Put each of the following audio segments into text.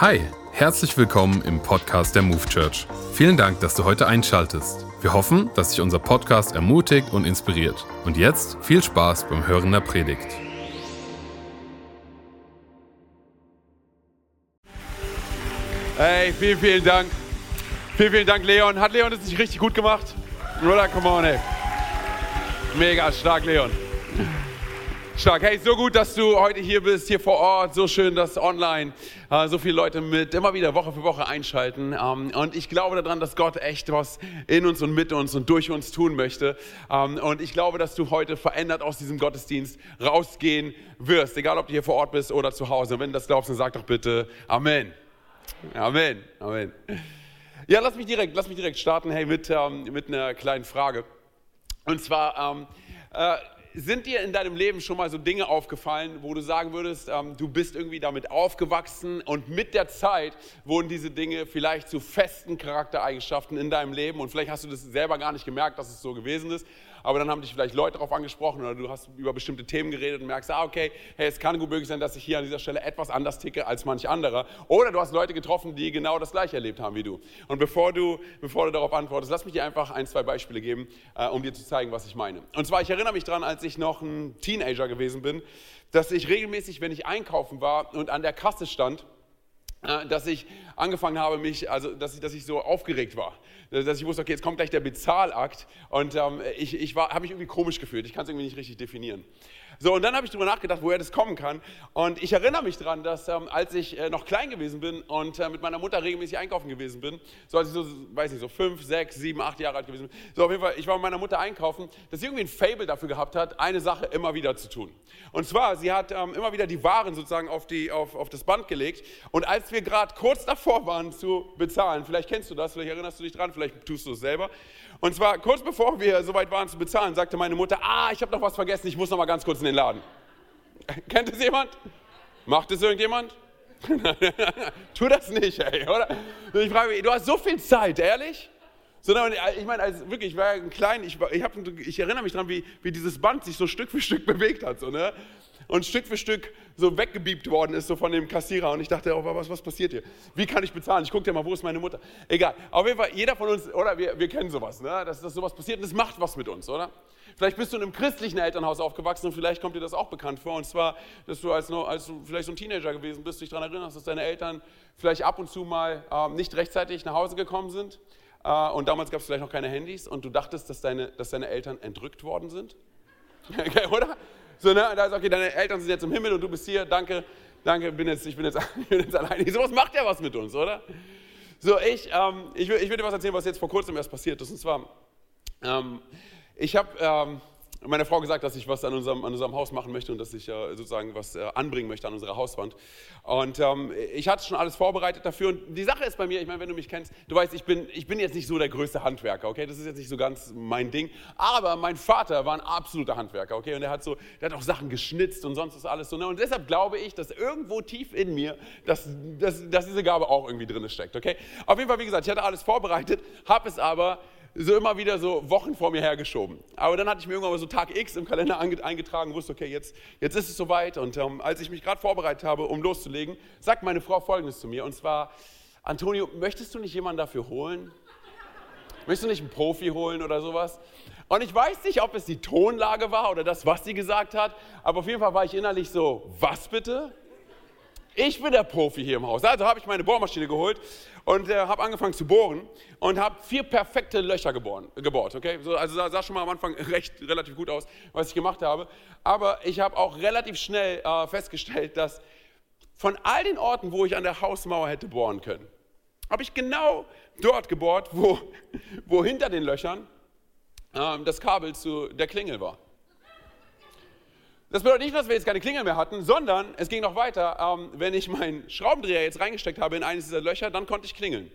Hi, herzlich willkommen im Podcast der Move Church. Vielen Dank, dass du heute einschaltest. Wir hoffen, dass dich unser Podcast ermutigt und inspiriert. Und jetzt viel Spaß beim Hören der Predigt. Hey, vielen, vielen Dank. Vielen, vielen Dank, Leon. Hat Leon das nicht richtig gut gemacht? Oder? Come on, ey. Mega stark, Leon. Stark. Hey, so gut, dass du heute hier bist, hier vor Ort. So schön, dass online äh, so viele Leute mit immer wieder Woche für Woche einschalten. Ähm, und ich glaube daran, dass Gott echt was in uns und mit uns und durch uns tun möchte. Ähm, und ich glaube, dass du heute verändert aus diesem Gottesdienst rausgehen wirst. Egal, ob du hier vor Ort bist oder zu Hause. Und wenn du das glaubst, dann sag doch bitte Amen. Amen. Amen. Ja, lass mich direkt, lass mich direkt starten, hey, mit, ähm, mit einer kleinen Frage. Und zwar, ähm, äh, sind dir in deinem Leben schon mal so Dinge aufgefallen, wo du sagen würdest, ähm, du bist irgendwie damit aufgewachsen und mit der Zeit wurden diese Dinge vielleicht zu festen Charaktereigenschaften in deinem Leben und vielleicht hast du das selber gar nicht gemerkt, dass es so gewesen ist aber dann haben dich vielleicht Leute darauf angesprochen oder du hast über bestimmte Themen geredet und merkst, ah, okay, hey, es kann gut möglich sein, dass ich hier an dieser Stelle etwas anders ticke als manch anderer. Oder du hast Leute getroffen, die genau das gleiche erlebt haben wie du. Und bevor du, bevor du darauf antwortest, lass mich dir einfach ein, zwei Beispiele geben, äh, um dir zu zeigen, was ich meine. Und zwar, ich erinnere mich daran, als ich noch ein Teenager gewesen bin, dass ich regelmäßig, wenn ich einkaufen war und an der Kasse stand, dass ich angefangen habe, mich, also dass ich, dass ich so aufgeregt war dass ich wusste, okay, jetzt kommt gleich der Bezahlakt und ähm, ich, ich habe mich irgendwie komisch gefühlt. Ich kann es irgendwie nicht richtig definieren. So, und dann habe ich darüber nachgedacht, woher das kommen kann. Und ich erinnere mich daran, dass ähm, als ich äh, noch klein gewesen bin und äh, mit meiner Mutter regelmäßig einkaufen gewesen bin, so als ich so, weiß nicht, so fünf, sechs, sieben, acht Jahre alt gewesen bin, so auf jeden Fall, ich war mit meiner Mutter einkaufen, dass sie irgendwie ein Fable dafür gehabt hat, eine Sache immer wieder zu tun. Und zwar, sie hat ähm, immer wieder die Waren sozusagen auf, die, auf, auf das Band gelegt. Und als wir gerade kurz davor waren zu bezahlen, vielleicht kennst du das, vielleicht erinnerst du dich dran, vielleicht tust du es selber, und zwar kurz bevor wir soweit waren zu bezahlen, sagte meine Mutter, ah, ich habe noch was vergessen, ich muss noch mal ganz kurz in den Laden. Kennt es jemand? Macht es irgendjemand? tu das nicht, ey, oder? Ich frage mich, du hast so viel Zeit, ehrlich? Sondern äh, ich meine, als, wirklich, ich war ein klein, ich, ich, hab, ich erinnere mich daran, wie, wie dieses Band sich so Stück für Stück bewegt hat. So, ne? Und Stück für Stück so weggebiebt worden ist, so von dem Kassierer. Und ich dachte, oh, was, was passiert hier? Wie kann ich bezahlen? Ich gucke dir mal, wo ist meine Mutter? Egal. Auf jeden Fall, jeder von uns, oder wir, wir kennen sowas, ne? dass, dass sowas passiert und es macht was mit uns, oder? Vielleicht bist du in einem christlichen Elternhaus aufgewachsen und vielleicht kommt dir das auch bekannt vor. Und zwar, dass du als, als du vielleicht so ein Teenager gewesen bist, dich daran erinnerst, dass deine Eltern vielleicht ab und zu mal äh, nicht rechtzeitig nach Hause gekommen sind. Äh, und damals gab es vielleicht noch keine Handys und du dachtest, dass deine, dass deine Eltern entrückt worden sind. okay, oder? So, ne? Da ist, okay, deine Eltern sind jetzt im Himmel und du bist hier, danke, danke, bin jetzt, ich, bin jetzt, ich bin jetzt alleine. So was macht ja was mit uns, oder? So, ich, ähm, ich, ich will dir was erzählen, was jetzt vor kurzem erst passiert ist. Und zwar, ähm, ich habe ähm, meiner Frau gesagt, dass ich was an unserem, an unserem Haus machen möchte und dass ich äh, sozusagen was äh, anbringen möchte an unserer Hauswand. Und ähm, ich hatte schon alles vorbereitet dafür. Und die Sache ist bei mir, ich meine, wenn du mich kennst, du weißt, ich bin, ich bin jetzt nicht so der größte Handwerker, okay? Das ist jetzt nicht so ganz mein Ding. Aber mein Vater war ein absoluter Handwerker, okay? Und er hat so, der hat auch Sachen geschnitzt und sonst ist alles so. Ne? Und deshalb glaube ich, dass irgendwo tief in mir, dass, dass, dass diese Gabe auch irgendwie drin steckt, okay? Auf jeden Fall, wie gesagt, ich hatte alles vorbereitet, habe es aber so immer wieder so Wochen vor mir hergeschoben. Aber dann hatte ich mir irgendwann mal so Tag X im Kalender eingetragen, wusste, okay, jetzt, jetzt ist es soweit. Und ähm, als ich mich gerade vorbereitet habe, um loszulegen, sagt meine Frau Folgendes zu mir. Und zwar, Antonio, möchtest du nicht jemanden dafür holen? Möchtest du nicht einen Profi holen oder sowas? Und ich weiß nicht, ob es die Tonlage war oder das, was sie gesagt hat, aber auf jeden Fall war ich innerlich so, was bitte? Ich bin der Profi hier im Haus. Also habe ich meine Bohrmaschine geholt und äh, habe angefangen zu bohren und habe vier perfekte Löcher geboren, gebohrt. Okay? So, also sah, sah, schon mal am Anfang recht relativ gut aus, was ich gemacht habe. Aber ich habe auch relativ schnell äh, festgestellt, dass von all den Orten, wo ich an der Hausmauer hätte bohren können, habe ich genau dort gebohrt, wo, wo hinter den Löchern äh, das Kabel zu der Klingel war. Das bedeutet nicht, dass wir jetzt keine Klingel mehr hatten, sondern es ging noch weiter. Ähm, wenn ich meinen Schraubendreher jetzt reingesteckt habe in eines dieser Löcher, dann konnte ich klingeln.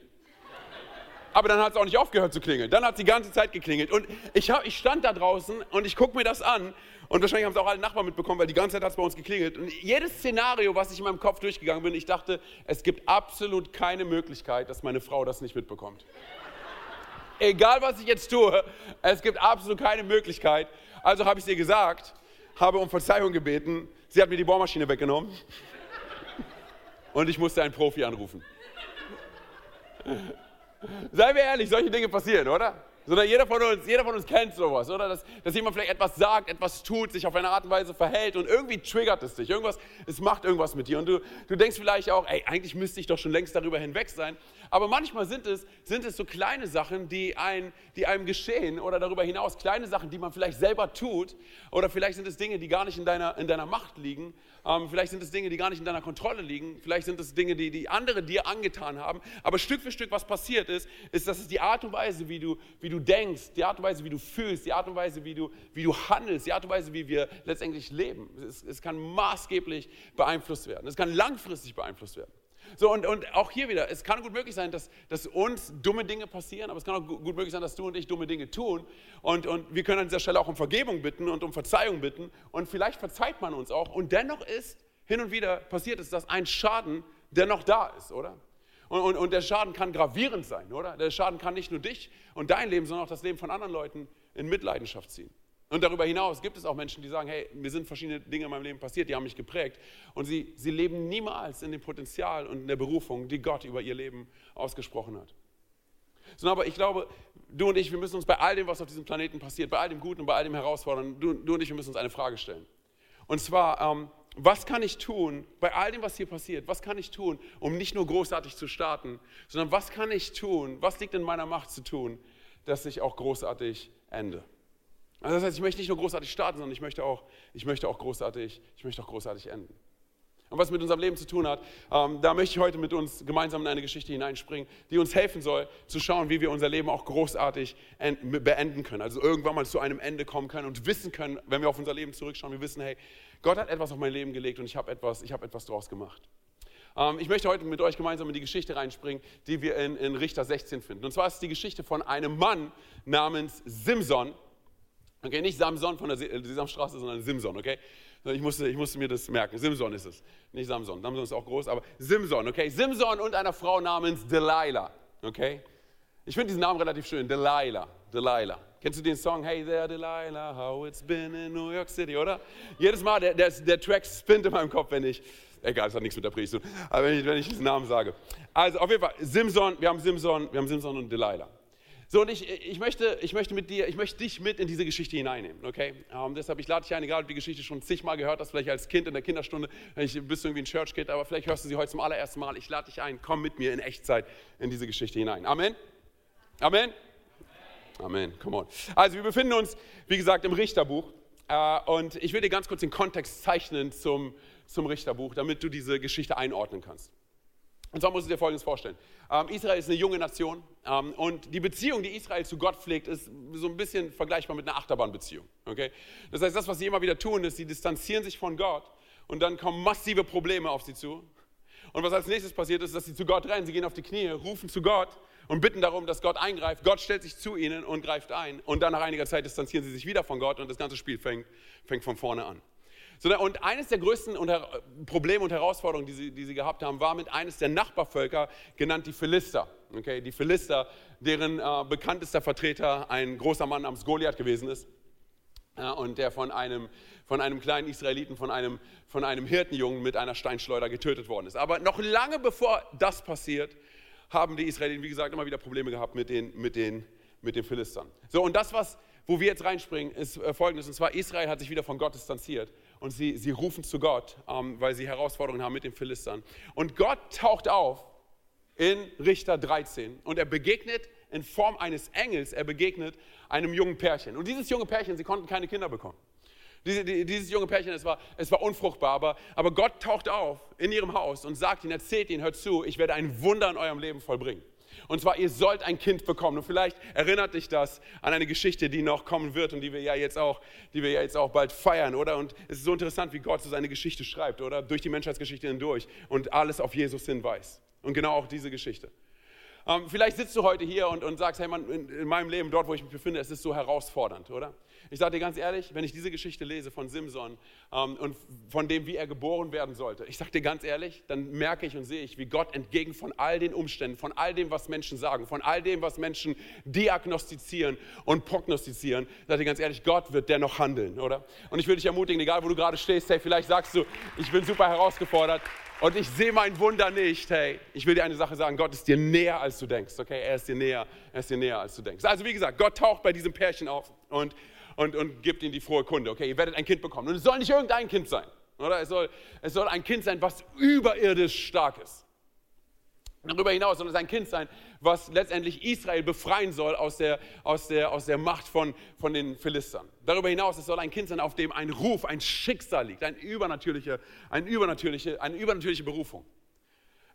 Aber dann hat es auch nicht aufgehört zu klingeln. Dann hat es die ganze Zeit geklingelt. Und ich, hab, ich stand da draußen und ich gucke mir das an. Und wahrscheinlich haben es auch alle Nachbarn mitbekommen, weil die ganze Zeit hat es bei uns geklingelt. Und jedes Szenario, was ich in meinem Kopf durchgegangen bin, ich dachte, es gibt absolut keine Möglichkeit, dass meine Frau das nicht mitbekommt. Egal, was ich jetzt tue, es gibt absolut keine Möglichkeit. Also habe ich es ihr gesagt habe um Verzeihung gebeten. Sie hat mir die Bohrmaschine weggenommen. und ich musste einen Profi anrufen. Seien wir ehrlich, solche Dinge passieren, oder? sondern jeder von uns, jeder von uns kennt sowas, oder? Dass, dass jemand vielleicht etwas sagt, etwas tut, sich auf eine Art und Weise verhält und irgendwie triggert es dich. Irgendwas, es macht irgendwas mit dir. Und du, du denkst vielleicht auch, ey, eigentlich müsste ich doch schon längst darüber hinweg sein. Aber manchmal sind es, sind es so kleine Sachen, die, ein, die einem geschehen oder darüber hinaus kleine Sachen, die man vielleicht selber tut. Oder vielleicht sind es Dinge, die gar nicht in deiner, in deiner Macht liegen. Ähm, vielleicht sind es Dinge, die gar nicht in deiner Kontrolle liegen. Vielleicht sind es Dinge, die, die andere dir angetan haben. Aber Stück für Stück, was passiert ist, ist, dass es die Art und Weise, wie du, wie du denkst, die Art und Weise, wie du fühlst, die Art und Weise, wie du, wie du handelst, die Art und Weise, wie wir letztendlich leben. Es, es kann maßgeblich beeinflusst werden. Es kann langfristig beeinflusst werden. So, und, und auch hier wieder, es kann gut möglich sein, dass, dass uns dumme Dinge passieren, aber es kann auch gut möglich sein, dass du und ich dumme Dinge tun. Und, und wir können an dieser Stelle auch um Vergebung bitten und um Verzeihung bitten. Und vielleicht verzeiht man uns auch. Und dennoch ist hin und wieder passiert es, dass ein Schaden dennoch da ist, oder? Und, und, und der Schaden kann gravierend sein, oder? Der Schaden kann nicht nur dich und dein Leben, sondern auch das Leben von anderen Leuten in Mitleidenschaft ziehen. Und darüber hinaus gibt es auch Menschen, die sagen, hey, mir sind verschiedene Dinge in meinem Leben passiert, die haben mich geprägt. Und sie, sie leben niemals in dem Potenzial und in der Berufung, die Gott über ihr Leben ausgesprochen hat. Sondern aber ich glaube, du und ich, wir müssen uns bei all dem, was auf diesem Planeten passiert, bei all dem Guten und bei all dem Herausfordernden, du, du und ich, wir müssen uns eine Frage stellen. Und zwar, ähm, was kann ich tun bei all dem, was hier passiert? Was kann ich tun, um nicht nur großartig zu starten, sondern was kann ich tun, was liegt in meiner Macht zu tun, dass ich auch großartig ende? Also das heißt, ich möchte nicht nur großartig starten, sondern ich möchte auch, ich möchte auch, großartig, ich möchte auch großartig enden. Und was mit unserem Leben zu tun hat, ähm, da möchte ich heute mit uns gemeinsam in eine Geschichte hineinspringen, die uns helfen soll, zu schauen, wie wir unser Leben auch großartig beenden können. Also irgendwann mal zu einem Ende kommen können und wissen können, wenn wir auf unser Leben zurückschauen, wir wissen, hey, Gott hat etwas auf mein Leben gelegt und ich habe etwas, ich hab etwas draus gemacht. Ähm, ich möchte heute mit euch gemeinsam in die Geschichte reinspringen, die wir in, in Richter 16 finden. Und zwar ist es die Geschichte von einem Mann namens Simson, Okay, nicht Samson von der Sesamstraße, sondern Simson, okay? Ich musste, ich musste mir das merken. Simson ist es, nicht Samson. Samson ist auch groß, aber Simson, okay? Simson und einer Frau namens Delilah, okay? Ich finde diesen Namen relativ schön, Delilah, Delilah. Kennst du den Song Hey there Delilah, how it's been in New York City, oder? Jedes Mal, der, der, der Track spinnt in meinem Kopf, wenn ich, egal, es hat nichts mit der Predigt zu aber wenn ich, wenn ich diesen Namen sage. Also auf jeden Fall, Simson, wir haben Simson, wir haben Simson und Delilah. So, und ich, ich, möchte, ich möchte mit dir, ich möchte dich mit in diese Geschichte hineinnehmen, okay? Um, ähm, deshalb, ich lade dich ein, egal ob du die Geschichte schon zigmal gehört hast, vielleicht als Kind in der Kinderstunde, ich, bist du irgendwie ein Church-Kid, aber vielleicht hörst du sie heute zum allerersten Mal. Ich lade dich ein, komm mit mir in Echtzeit in diese Geschichte hinein. Amen? Amen? Amen, come on. Also, wir befinden uns, wie gesagt, im Richterbuch. Uh, und ich will dir ganz kurz den Kontext zeichnen zum, zum Richterbuch, damit du diese Geschichte einordnen kannst. Und zwar musst du dir Folgendes vorstellen. Ähm, Israel ist eine junge Nation ähm, und die Beziehung, die Israel zu Gott pflegt, ist so ein bisschen vergleichbar mit einer Achterbahnbeziehung. Okay? Das heißt, das, was sie immer wieder tun, ist, sie distanzieren sich von Gott und dann kommen massive Probleme auf sie zu. Und was als nächstes passiert ist, dass sie zu Gott rennen, sie gehen auf die Knie, rufen zu Gott und bitten darum, dass Gott eingreift. Gott stellt sich zu ihnen und greift ein. Und dann nach einiger Zeit distanzieren sie sich wieder von Gott und das ganze Spiel fängt, fängt von vorne an. Und eines der größten Probleme und Herausforderungen, die sie, die sie gehabt haben, war mit eines der Nachbarvölker, genannt die Philister. Okay, die Philister, deren äh, bekanntester Vertreter ein großer Mann namens Goliath gewesen ist. Ja, und der von einem, von einem kleinen Israeliten, von einem, von einem Hirtenjungen mit einer Steinschleuder getötet worden ist. Aber noch lange bevor das passiert, haben die Israeliten, wie gesagt, immer wieder Probleme gehabt mit den, mit den, mit den Philistern. So, und das, was, wo wir jetzt reinspringen, ist äh, folgendes. Und zwar, Israel hat sich wieder von Gott distanziert und sie, sie rufen zu Gott, ähm, weil sie Herausforderungen haben mit den Philistern. Und Gott taucht auf in Richter 13 und er begegnet in Form eines Engels, er begegnet einem jungen Pärchen. Und dieses junge Pärchen, sie konnten keine Kinder bekommen. Diese, die, dieses junge Pärchen, es war, es war unfruchtbar, aber, aber Gott taucht auf in ihrem Haus und sagt ihnen, erzählt ihnen, hört zu, ich werde ein Wunder in eurem Leben vollbringen. Und zwar, ihr sollt ein Kind bekommen. Und vielleicht erinnert dich das an eine Geschichte, die noch kommen wird und die wir ja jetzt auch, die wir ja jetzt auch bald feiern, oder? Und es ist so interessant, wie Gott so seine Geschichte schreibt, oder? Durch die Menschheitsgeschichte hindurch und alles auf Jesus hinweist. Und genau auch diese Geschichte. Ähm, vielleicht sitzt du heute hier und, und sagst, hey Mann, in, in, meinem Leben, dort wo ich mich befinde, es ist so herausfordernd, oder? Ich sage dir ganz ehrlich, wenn ich diese Geschichte lese von Simson ähm, und von dem, wie er geboren werden sollte, ich sage dir ganz ehrlich, dann merke ich und sehe ich, wie Gott entgegen von all den Umständen, von all dem, was Menschen sagen, von all dem, was Menschen diagnostizieren und prognostizieren, sage dir ganz ehrlich, Gott wird dennoch handeln, oder? Und ich will dich ermutigen, egal wo du gerade stehst, hey, vielleicht sagst du, ich bin super herausgefordert, Und ich sehe mein Wunder nicht. Hey, ich will dir eine Sache sagen: Gott ist dir näher, als du denkst. Okay, er ist dir näher, er ist dir näher, als du denkst. Also, wie gesagt, Gott taucht bei diesem Pärchen auf und, und, und gibt ihnen die frohe Kunde. Okay, ihr werdet ein Kind bekommen. Und es soll nicht irgendein Kind sein. Oder? Es soll, es soll ein Kind sein, was überirdisch stark ist. Darüber hinaus soll es ein Kind sein, was letztendlich Israel befreien soll aus der, aus der, aus der Macht von, von den Philistern. Darüber hinaus, es soll ein Kind sein, auf dem ein Ruf, ein Schicksal liegt, ein übernatürliche, ein übernatürliche, eine übernatürliche Berufung.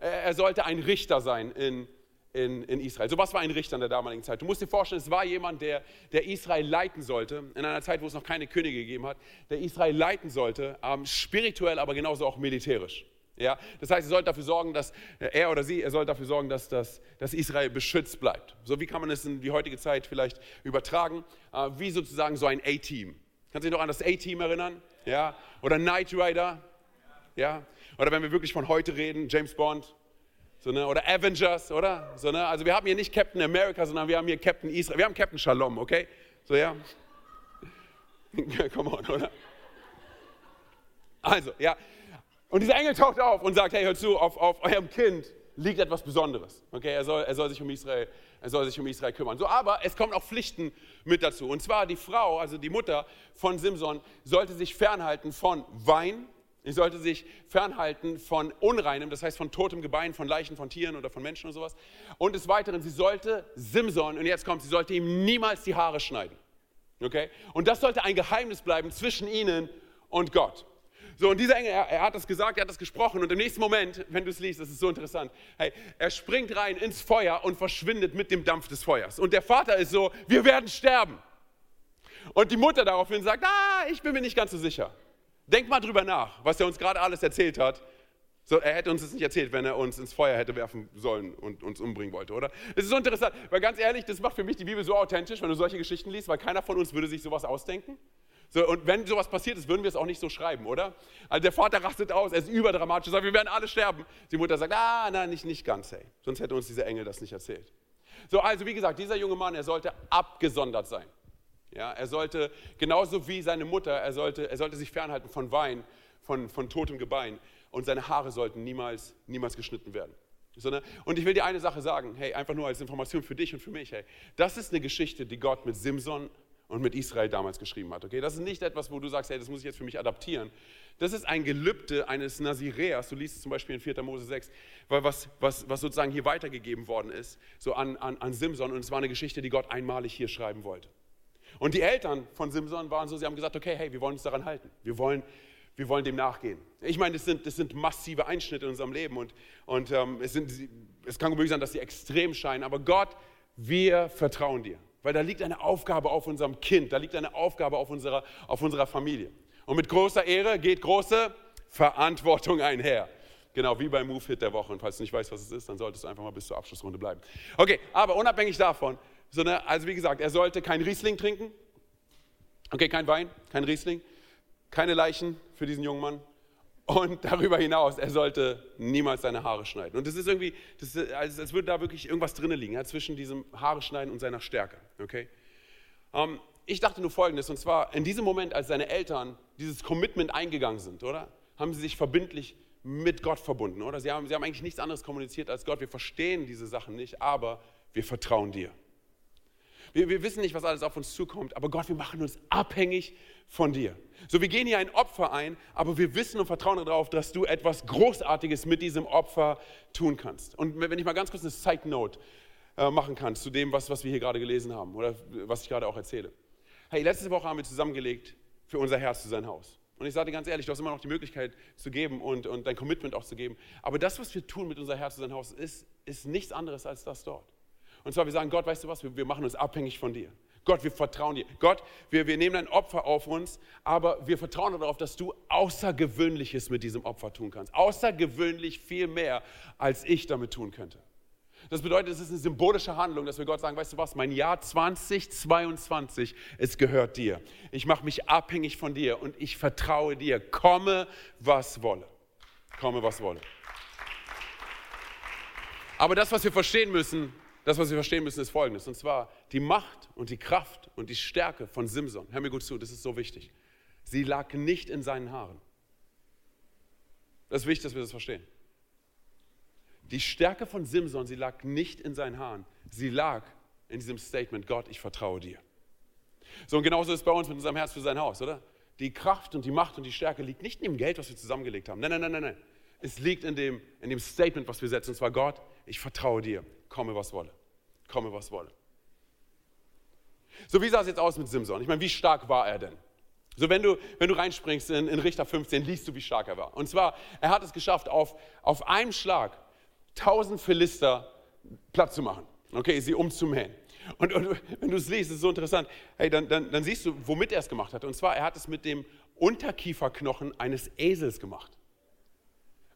Er sollte ein Richter sein in, in, in Israel. So was war ein Richter in der damaligen Zeit. Du musst dir vorstellen, es war jemand, der, der Israel leiten sollte, in einer Zeit, wo es noch keine Könige gegeben hat, der Israel leiten sollte, ähm, spirituell, aber genauso auch militärisch. Ja, das heißt, er sollte dafür sorgen, dass er oder sie, er soll dafür sorgen, dass, dass, dass Israel beschützt bleibt. So wie kann man es in die heutige Zeit vielleicht übertragen? Äh, wie sozusagen so ein A-Team. Kannst du dich noch an das A-Team erinnern? Ja? Oder Knight Rider? Ja? Oder wenn wir wirklich von heute reden, James Bond? So, ne? Oder Avengers, oder? So, ne? Also wir haben hier nicht Captain America, sondern wir haben hier Captain Israel. Wir haben Captain Shalom, okay? So, ja? Come on, oder? Also, ja, und dieser Engel taucht auf und sagt, hey, hör zu, auf, auf eurem Kind liegt etwas Besonderes. Okay, er soll, er soll, sich um Israel, er soll sich um Israel kümmern. So, aber es kommen auch Pflichten mit dazu. Und zwar die Frau, also die Mutter von Simson, sollte sich fernhalten von Wein. Sie sollte sich fernhalten von Unreinem, das heißt von totem Gebein, von Leichen von Tieren oder von Menschen und sowas. Und des Weiteren, sie sollte Simson, und jetzt kommt, sie sollte ihm niemals die Haare schneiden. Okay? Und das sollte ein Geheimnis bleiben zwischen ihnen und Gott. So, und dieser Engel, er, er, hat das gesagt, er hat das gesprochen und im nächsten Moment, wenn du es liest, das ist so interessant, hey, er springt rein ins Feuer und verschwindet mit dem Dampf des Feuers. Und der Vater ist so, wir werden sterben. Und die Mutter daraufhin sagt, ah, ich bin mir nicht ganz so sicher. Denk mal drüber nach, was er uns gerade alles erzählt hat. So, er hätte uns das nicht erzählt, wenn er uns ins Feuer hätte werfen sollen und uns umbringen wollte, oder? Das ist so interessant, weil ganz ehrlich, das macht für mich die Bibel so authentisch, wenn du solche Geschichten liest, weil keiner von uns würde sich sowas ausdenken. So, und wenn sowas passiert ist, würden wir es auch nicht so schreiben, oder? Also der Vater rastet aus, er ist überdramatisch, sagt, wir werden alle sterben. Die Mutter sagt, ah, nein, nicht, nicht ganz, hey. Sonst hätte uns dieser Engel das nicht erzählt. So, also wie gesagt, dieser junge Mann, er sollte abgesondert sein. Ja, er sollte, genauso wie seine Mutter, er sollte, er sollte sich fernhalten von Wein, von, von totem Gebein. Und seine Haare sollten niemals, niemals geschnitten werden. Und ich will dir eine Sache sagen, hey, einfach nur als Information für dich und für mich, hey. Das ist eine Geschichte, die Gott mit Simson und mit Israel damals geschrieben hat. Okay? Das ist nicht etwas, wo du sagst, hey, das muss ich jetzt für mich adaptieren. Das ist ein Gelübde eines Nazireas, du liest es zum Beispiel in 4. Mose 6, was, was, was sozusagen hier weitergegeben worden ist, so an, an, an Simson. Und es war eine Geschichte, die Gott einmalig hier schreiben wollte. Und die Eltern von Simson waren so, sie haben gesagt, okay, hey, wir wollen uns daran halten. Wir wollen, wir wollen dem nachgehen. Ich meine, das sind, das sind massive Einschnitte in unserem Leben und, und ähm, es, sind, es kann möglich sein, dass sie extrem scheinen, aber Gott, wir vertrauen dir. Weil da liegt eine Aufgabe auf unserem Kind, da liegt eine Aufgabe auf unserer, auf unserer Familie. Und mit großer Ehre geht große Verantwortung einher. Genau, wie beim Move-Hit der Woche. Und falls du nicht weißt, was es ist, dann solltest du einfach mal bis zur Abschlussrunde bleiben. Okay, aber unabhängig davon, so eine, also wie gesagt, er sollte kein Riesling trinken. Okay, kein Wein, kein Riesling, keine Leichen für diesen jungen Mann. Und darüber hinaus, er sollte niemals seine Haare schneiden. Und das ist irgendwie, das ist, als, würde da wirklich irgendwas drin liegen, ja, zwischen diesem Haare schneiden und seiner Stärke. Okay? Ähm, ich dachte nur Folgendes, und zwar in diesem Moment, als seine Eltern dieses Commitment eingegangen sind, oder? Haben sie sich verbindlich mit Gott verbunden, oder? Sie haben, sie haben eigentlich nichts anderes kommuniziert als Gott. Wir verstehen diese Sachen nicht, aber wir vertrauen dir. Wir, wir wissen nicht, was alles auf uns zukommt, aber Gott, wir machen uns abhängig von dir. So, wir gehen hier ein Opfer ein, aber wir wissen und vertrauen darauf, dass du etwas Großartiges mit diesem Opfer tun kannst. Und wenn ich mal ganz kurz eine Side Note äh, machen kann zu dem, was, was wir hier gerade gelesen haben oder was ich gerade auch erzähle. Hey, letzte Woche haben wir zusammengelegt für unser Herz zu sein Haus. Und ich sage dir ganz ehrlich, du hast immer noch die Möglichkeit zu geben und, und dein Commitment auch zu geben. Aber das, was wir tun mit unser Herz zu sein Haus, ist, ist nichts anderes als das dort. Und zwar, wir sagen, Gott, weißt du was, wir, wir machen uns abhängig von dir. Gott, wir vertrauen dir. Gott, wir, wir nehmen ein Opfer auf uns, aber wir vertrauen darauf, dass du Außergewöhnliches mit diesem Opfer tun kannst. Außergewöhnlich viel mehr, als ich damit tun könnte. Das bedeutet, es ist eine symbolische Handlung, dass wir Gott sagen, weißt du was, mein Jahr 2022, es gehört dir. Ich mache mich abhängig von dir und ich vertraue dir. Komme, was wolle. Komme, was wolle. Aber das, was wir verstehen müssen, das, was wir verstehen müssen, ist Folgendes. Und zwar die Macht und die Kraft und die Stärke von Simson. Hör mir gut zu, das ist so wichtig. Sie lag nicht in seinen Haaren. Das ist wichtig, dass wir das verstehen. Die Stärke von Simson, sie lag nicht in seinen Haaren. Sie lag in diesem Statement, Gott, ich vertraue dir. So, und genauso ist es bei uns mit unserem Herz für sein Haus, oder? Die Kraft und die Macht und die Stärke liegt nicht in dem Geld, was wir zusammengelegt haben. Nein, nein, nein, nein, nein. Es liegt in dem, in dem Statement, was wir setzen. Und zwar, Gott, ich vertraue dir. Komme, was wolle. Komme, was wolle. So, wie sah es jetzt aus mit Simson? Ich meine, wie stark war er denn? So, wenn du, wenn du reinspringst in, in Richter 15, liest du, wie stark er war. Und zwar, er hat es geschafft, auf, auf einem Schlag 1000 Philister platt zu machen. Okay, sie umzumähen. Und, und wenn du es liest, ist es so interessant, hey, dann, dann, dann siehst du, womit er es gemacht hat. Und zwar, er hat es mit dem Unterkieferknochen eines Esels gemacht.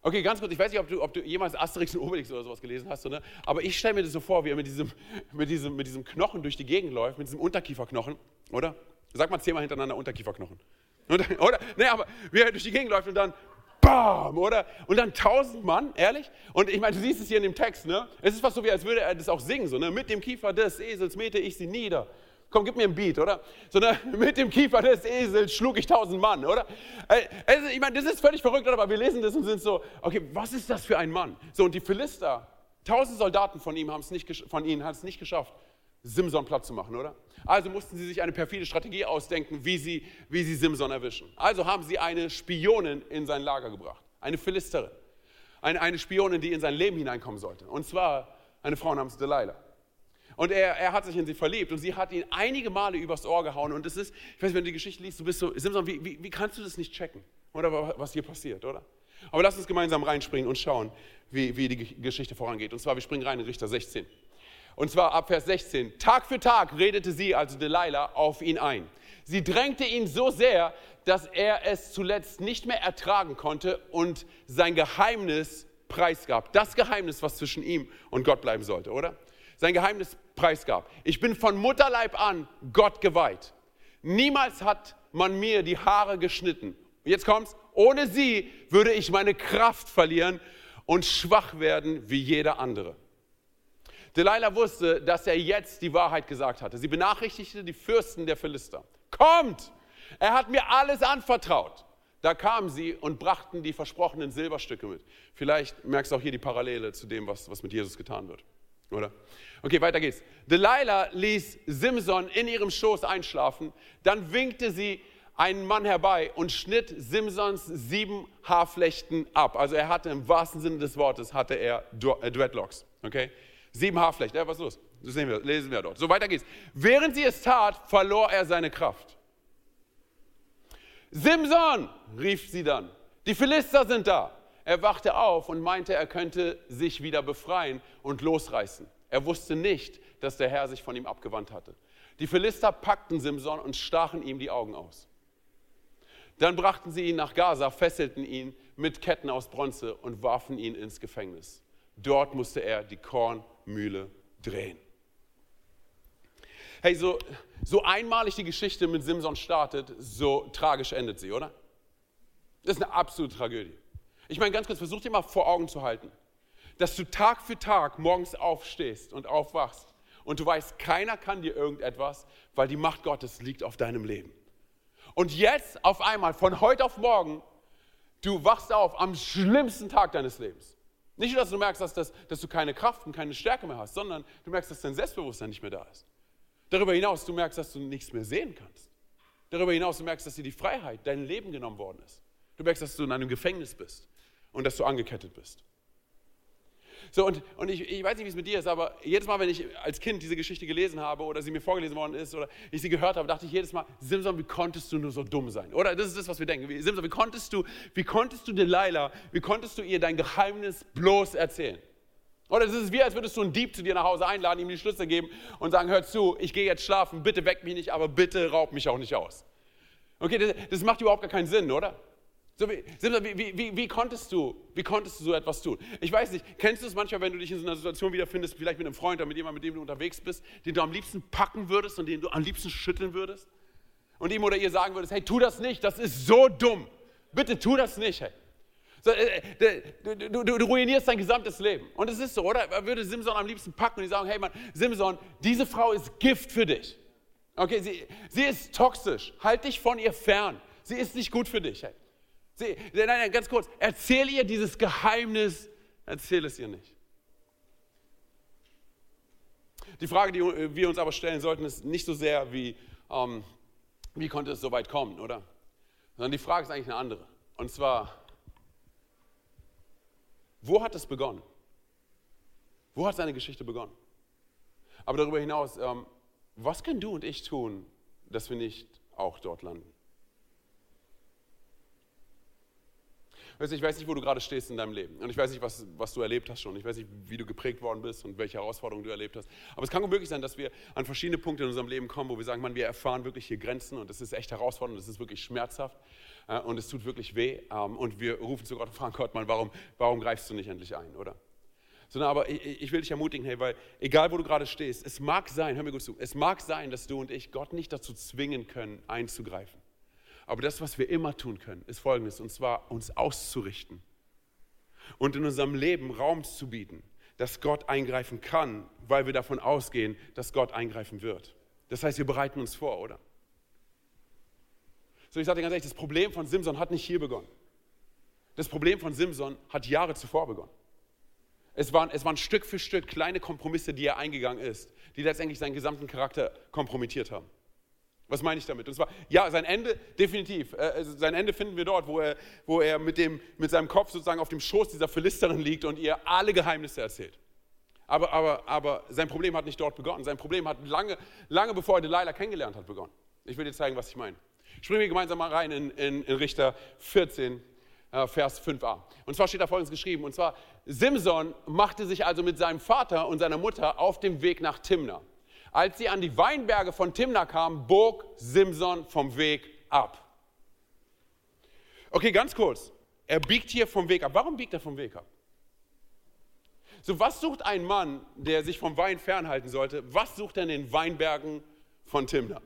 Okay, ganz kurz, ich weiß nicht, ob du, ob du jemals Asterix und Obelix oder sowas gelesen hast, oder? aber ich stelle mir das so vor, wie er mit diesem, mit, diesem, mit diesem Knochen durch die Gegend läuft, mit diesem Unterkieferknochen, oder? Sag mal zehnmal hintereinander Unterkieferknochen. Oder? oder? Nee, aber wie er durch die Gegend läuft und dann BAM! Oder? Und dann tausend Mann, ehrlich? Und ich meine, du siehst es hier in dem Text, ne? Es ist fast so, wie als würde er das auch singen, so, ne? Mit dem Kiefer des Esels mähte ich sie nieder. Komm, gib mir ein Beat, oder? Sondern mit dem Kiefer des Esels schlug ich tausend Mann, oder? Also, ich meine, das ist völlig verrückt, aber wir lesen das und sind so, okay, was ist das für ein Mann? So, und die Philister, tausend Soldaten von ihm haben es nicht, von ihnen haben es nicht geschafft, Simson platt zu machen, oder? Also mussten sie sich eine perfide Strategie ausdenken, wie sie, wie sie Simson erwischen. Also haben sie eine Spionin in sein Lager gebracht, eine Philisterin, eine, eine Spionin, die in sein Leben hineinkommen sollte. Und zwar eine Frau namens Delilah. Und er, er hat sich in sie verliebt und sie hat ihn einige Male übers Ohr gehauen. Und es ist, ich weiß nicht, wenn du die Geschichte liest, du bist so, Simson, wie, wie, wie kannst du das nicht checken? Oder was hier passiert, oder? Aber lass uns gemeinsam reinspringen und schauen, wie, wie die Geschichte vorangeht. Und zwar, wir springen rein in Richter 16. Und zwar ab Vers 16. Tag für Tag redete sie, also Delilah, auf ihn ein. Sie drängte ihn so sehr, dass er es zuletzt nicht mehr ertragen konnte und sein Geheimnis preisgab. Das Geheimnis, was zwischen ihm und Gott bleiben sollte, oder? Sein Geheimnis preisgab. Ich bin von Mutterleib an Gott geweiht. Niemals hat man mir die Haare geschnitten. Jetzt kommt's. Ohne sie würde ich meine Kraft verlieren und schwach werden wie jeder andere. Delilah wusste, dass er jetzt die Wahrheit gesagt hatte. Sie benachrichtigte die Fürsten der Philister. Kommt! Er hat mir alles anvertraut. Da kamen sie und brachten die versprochenen Silberstücke mit. Vielleicht merkst du auch hier die Parallele zu dem, was, was mit Jesus getan wird. Oder? Okay, weiter geht's. Delilah ließ Simson in ihrem Schoß einschlafen. Dann winkte sie einen Mann herbei und schnitt Simsons sieben Haarflechten ab. Also er hatte im wahrsten Sinne des Wortes hatte er äh, Dreadlocks. Okay? Sieben Haarflechten. Ja, was ist los? Das wir, lesen wir dort. So, weiter geht's. Während sie es tat, verlor er seine Kraft. Simson, rief sie dann. Die Philister sind da. Er wachte auf und meinte, er könnte sich wieder befreien und losreißen. Er wusste nicht, dass der Herr sich von ihm abgewandt hatte. Die Philister packten Simson und stachen ihm die Augen aus. Dann brachten sie ihn nach Gaza, fesselten ihn mit Ketten aus Bronze und warfen ihn ins Gefängnis. Dort musste er die Kornmühle drehen. Hey, so, so einmalig die Geschichte mit Simson startet, so tragisch endet sie, oder? Das ist eine absolute Tragödie. Ich meine, ganz kurz, versuch dir mal vor Augen zu halten, dass du Tag für Tag morgens aufstehst und aufwachst und du weißt, keiner kann dir irgendetwas, weil die Macht Gottes liegt auf deinem Leben. Und jetzt auf einmal, von heute auf morgen, du wachst auf am schlimmsten Tag deines Lebens. Nicht nur, dass du merkst, dass, dass, dass, du keine Kraft und keine Stärke mehr hast, sondern du merkst, dass dein Selbstbewusstsein nicht mehr da ist. Darüber hinaus, du merkst, dass du nichts mehr sehen kannst. Darüber hinaus, du merkst, dass dir die Freiheit, dein Leben genommen worden ist. Du merkst, dass du in einem Gefängnis bist und dass du angekettet bist. So, und, und ich, ich weiß nicht, wie es mit dir ist, aber jedes Mal, wenn ich als Kind diese Geschichte gelesen habe oder sie mir vorgelesen worden ist oder ich sie gehört habe, dachte ich jedes Mal, Simson, wie konntest du nur so dumm sein? Oder das ist das, was wir denken. Simson, wie konntest du, wie konntest du Delilah, wie konntest du ihr dein Geheimnis bloß erzählen? Oder es ist wie, als würdest du einen Dieb zu dir nach Hause einladen, ihm die Schlüssel geben und sagen, hör zu, ich gehe jetzt schlafen, bitte weck mich nicht, aber bitte raub mich auch nicht aus. Okay, das, das macht überhaupt gar keinen Sinn, oder? So, wie, wie, wie, wie, konntest du, wie konntest du so etwas tun? Ich weiß nicht, kennst du es manchmal, wenn du dich in so einer Situation wiederfindest, vielleicht mit einem Freund oder mit jemandem, mit dem du unterwegs bist, den du am liebsten packen würdest und den du am liebsten schütteln würdest? Und ihm oder ihr sagen würdest, hey, tu das nicht, das ist so dumm. Bitte tu das nicht, hey. So, äh, äh du, du, du, ruinierst dein gesamtes Leben. Und es ist so, oder? Er würde Simson am liebsten packen und die sagen, hey Mann, Simson, diese Frau ist Gift für dich. Okay, sie, sie ist toxisch. Halt dich von ihr fern. Sie ist nicht gut für dich. Hey. Sie, nein, nein, ganz kurz. Erzähl ihr dieses Geheimnis, erzähl es ihr nicht. Die Frage, die wir uns aber stellen sollten, ist nicht so sehr wie, ähm, wie konnte es so weit kommen, oder? Sondern die Frage ist eigentlich eine andere. Und zwar, wo hat es begonnen? Wo hat seine Geschichte begonnen? Aber darüber hinaus, ähm, was können du und ich tun, dass wir nicht auch dort landen? Ich weiß nicht, wo du gerade stehst in deinem Leben. Und ich weiß nicht, was, was du erlebt hast schon. Ich weiß nicht, wie du geprägt worden bist und welche Herausforderungen du erlebt hast. Aber es kann gut möglich sein, dass wir an verschiedene Punkte in unserem Leben kommen, wo wir sagen, man, wir erfahren wirklich hier Grenzen und es ist echt herausfordernd, es ist wirklich schmerzhaft äh, und es tut wirklich weh. Ähm, und wir rufen zu Gott und fragen Gott, man, warum, warum greifst du nicht endlich ein, oder? Sondern aber ich, ich will dich ermutigen, hey, weil egal wo du gerade stehst, es mag sein, hör mir gut zu, es mag sein, dass du und ich Gott nicht dazu zwingen können, einzugreifen. Aber das, was wir immer tun können, ist folgendes, und zwar uns auszurichten und in unserem Leben Raum zu bieten, dass Gott eingreifen kann, weil wir davon ausgehen, dass Gott eingreifen wird. Das heißt, wir bereiten uns vor, oder? So, ich sage dir ganz ehrlich, das Problem von Simson hat nicht hier begonnen. Das Problem von Simson hat Jahre zuvor begonnen. Es waren, es waren Stück für Stück kleine Kompromisse, die er eingegangen ist, die letztendlich seinen gesamten Charakter kompromittiert haben. Was meine ich damit? Und zwar, ja, sein Ende, definitiv. Äh, sein Ende finden wir dort, wo er, wo er mit, dem, mit seinem Kopf sozusagen auf dem Schoß dieser Philisterin liegt und ihr alle Geheimnisse erzählt. Aber, aber, aber sein Problem hat nicht dort begonnen. Sein Problem hat lange, lange bevor er Delilah kennengelernt hat, begonnen. Ich will dir zeigen, was ich meine. Springen wir gemeinsam mal rein in, in, in Richter 14, äh, Vers 5a. Und zwar steht da folgendes geschrieben. Und zwar, Simson machte sich also mit seinem Vater und seiner Mutter auf dem Weg nach Timna. Als sie an die Weinberge von Timna kamen, bog Simson vom Weg ab. Okay, ganz kurz. Er biegt hier vom Weg ab. Warum biegt er vom Weg ab? So, was sucht ein Mann, der sich vom Wein fernhalten sollte? Was sucht er in den Weinbergen von Timna?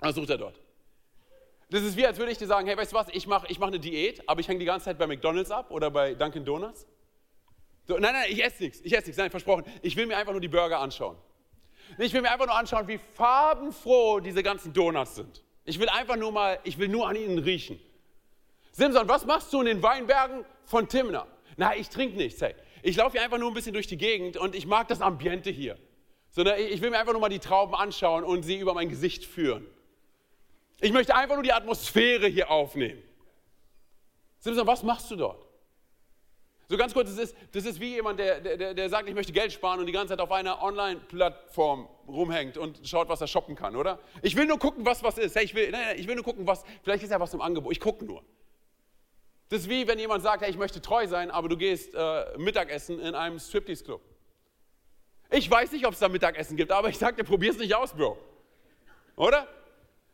Was sucht er dort? Das ist wie, als würde ich dir sagen, hey, weißt du was, ich mache ich mach eine Diät, aber ich hänge die ganze Zeit bei McDonalds ab oder bei Dunkin' Donuts. So, nein, nein, ich esse nichts, ich esse nichts, nein, versprochen. Ich will mir einfach nur die Burger anschauen. Ich will mir einfach nur anschauen, wie farbenfroh diese ganzen Donuts sind. Ich will einfach nur mal, ich will nur an ihnen riechen. Simson, was machst du in den Weinbergen von Timna? Na, ich trinke nichts. Hey. Ich laufe hier einfach nur ein bisschen durch die Gegend und ich mag das Ambiente hier. Sondern ich will mir einfach nur mal die Trauben anschauen und sie über mein Gesicht führen. Ich möchte einfach nur die Atmosphäre hier aufnehmen. Simson, was machst du dort? So ganz kurz, das ist, das ist wie jemand, der, der, der sagt, ich möchte Geld sparen und die ganze Zeit auf einer Online-Plattform rumhängt und schaut, was er shoppen kann, oder? Ich will nur gucken, was was ist. Hey, ich, will, nein, nein, ich will nur gucken, was, vielleicht ist ja was im Angebot. Ich gucke nur. Das ist wie, wenn jemand sagt, hey, ich möchte treu sein, aber du gehst äh, Mittagessen in einem Striptease-Club. Ich weiß nicht, ob es da Mittagessen gibt, aber ich sage dir, probier es nicht aus, Bro. Oder?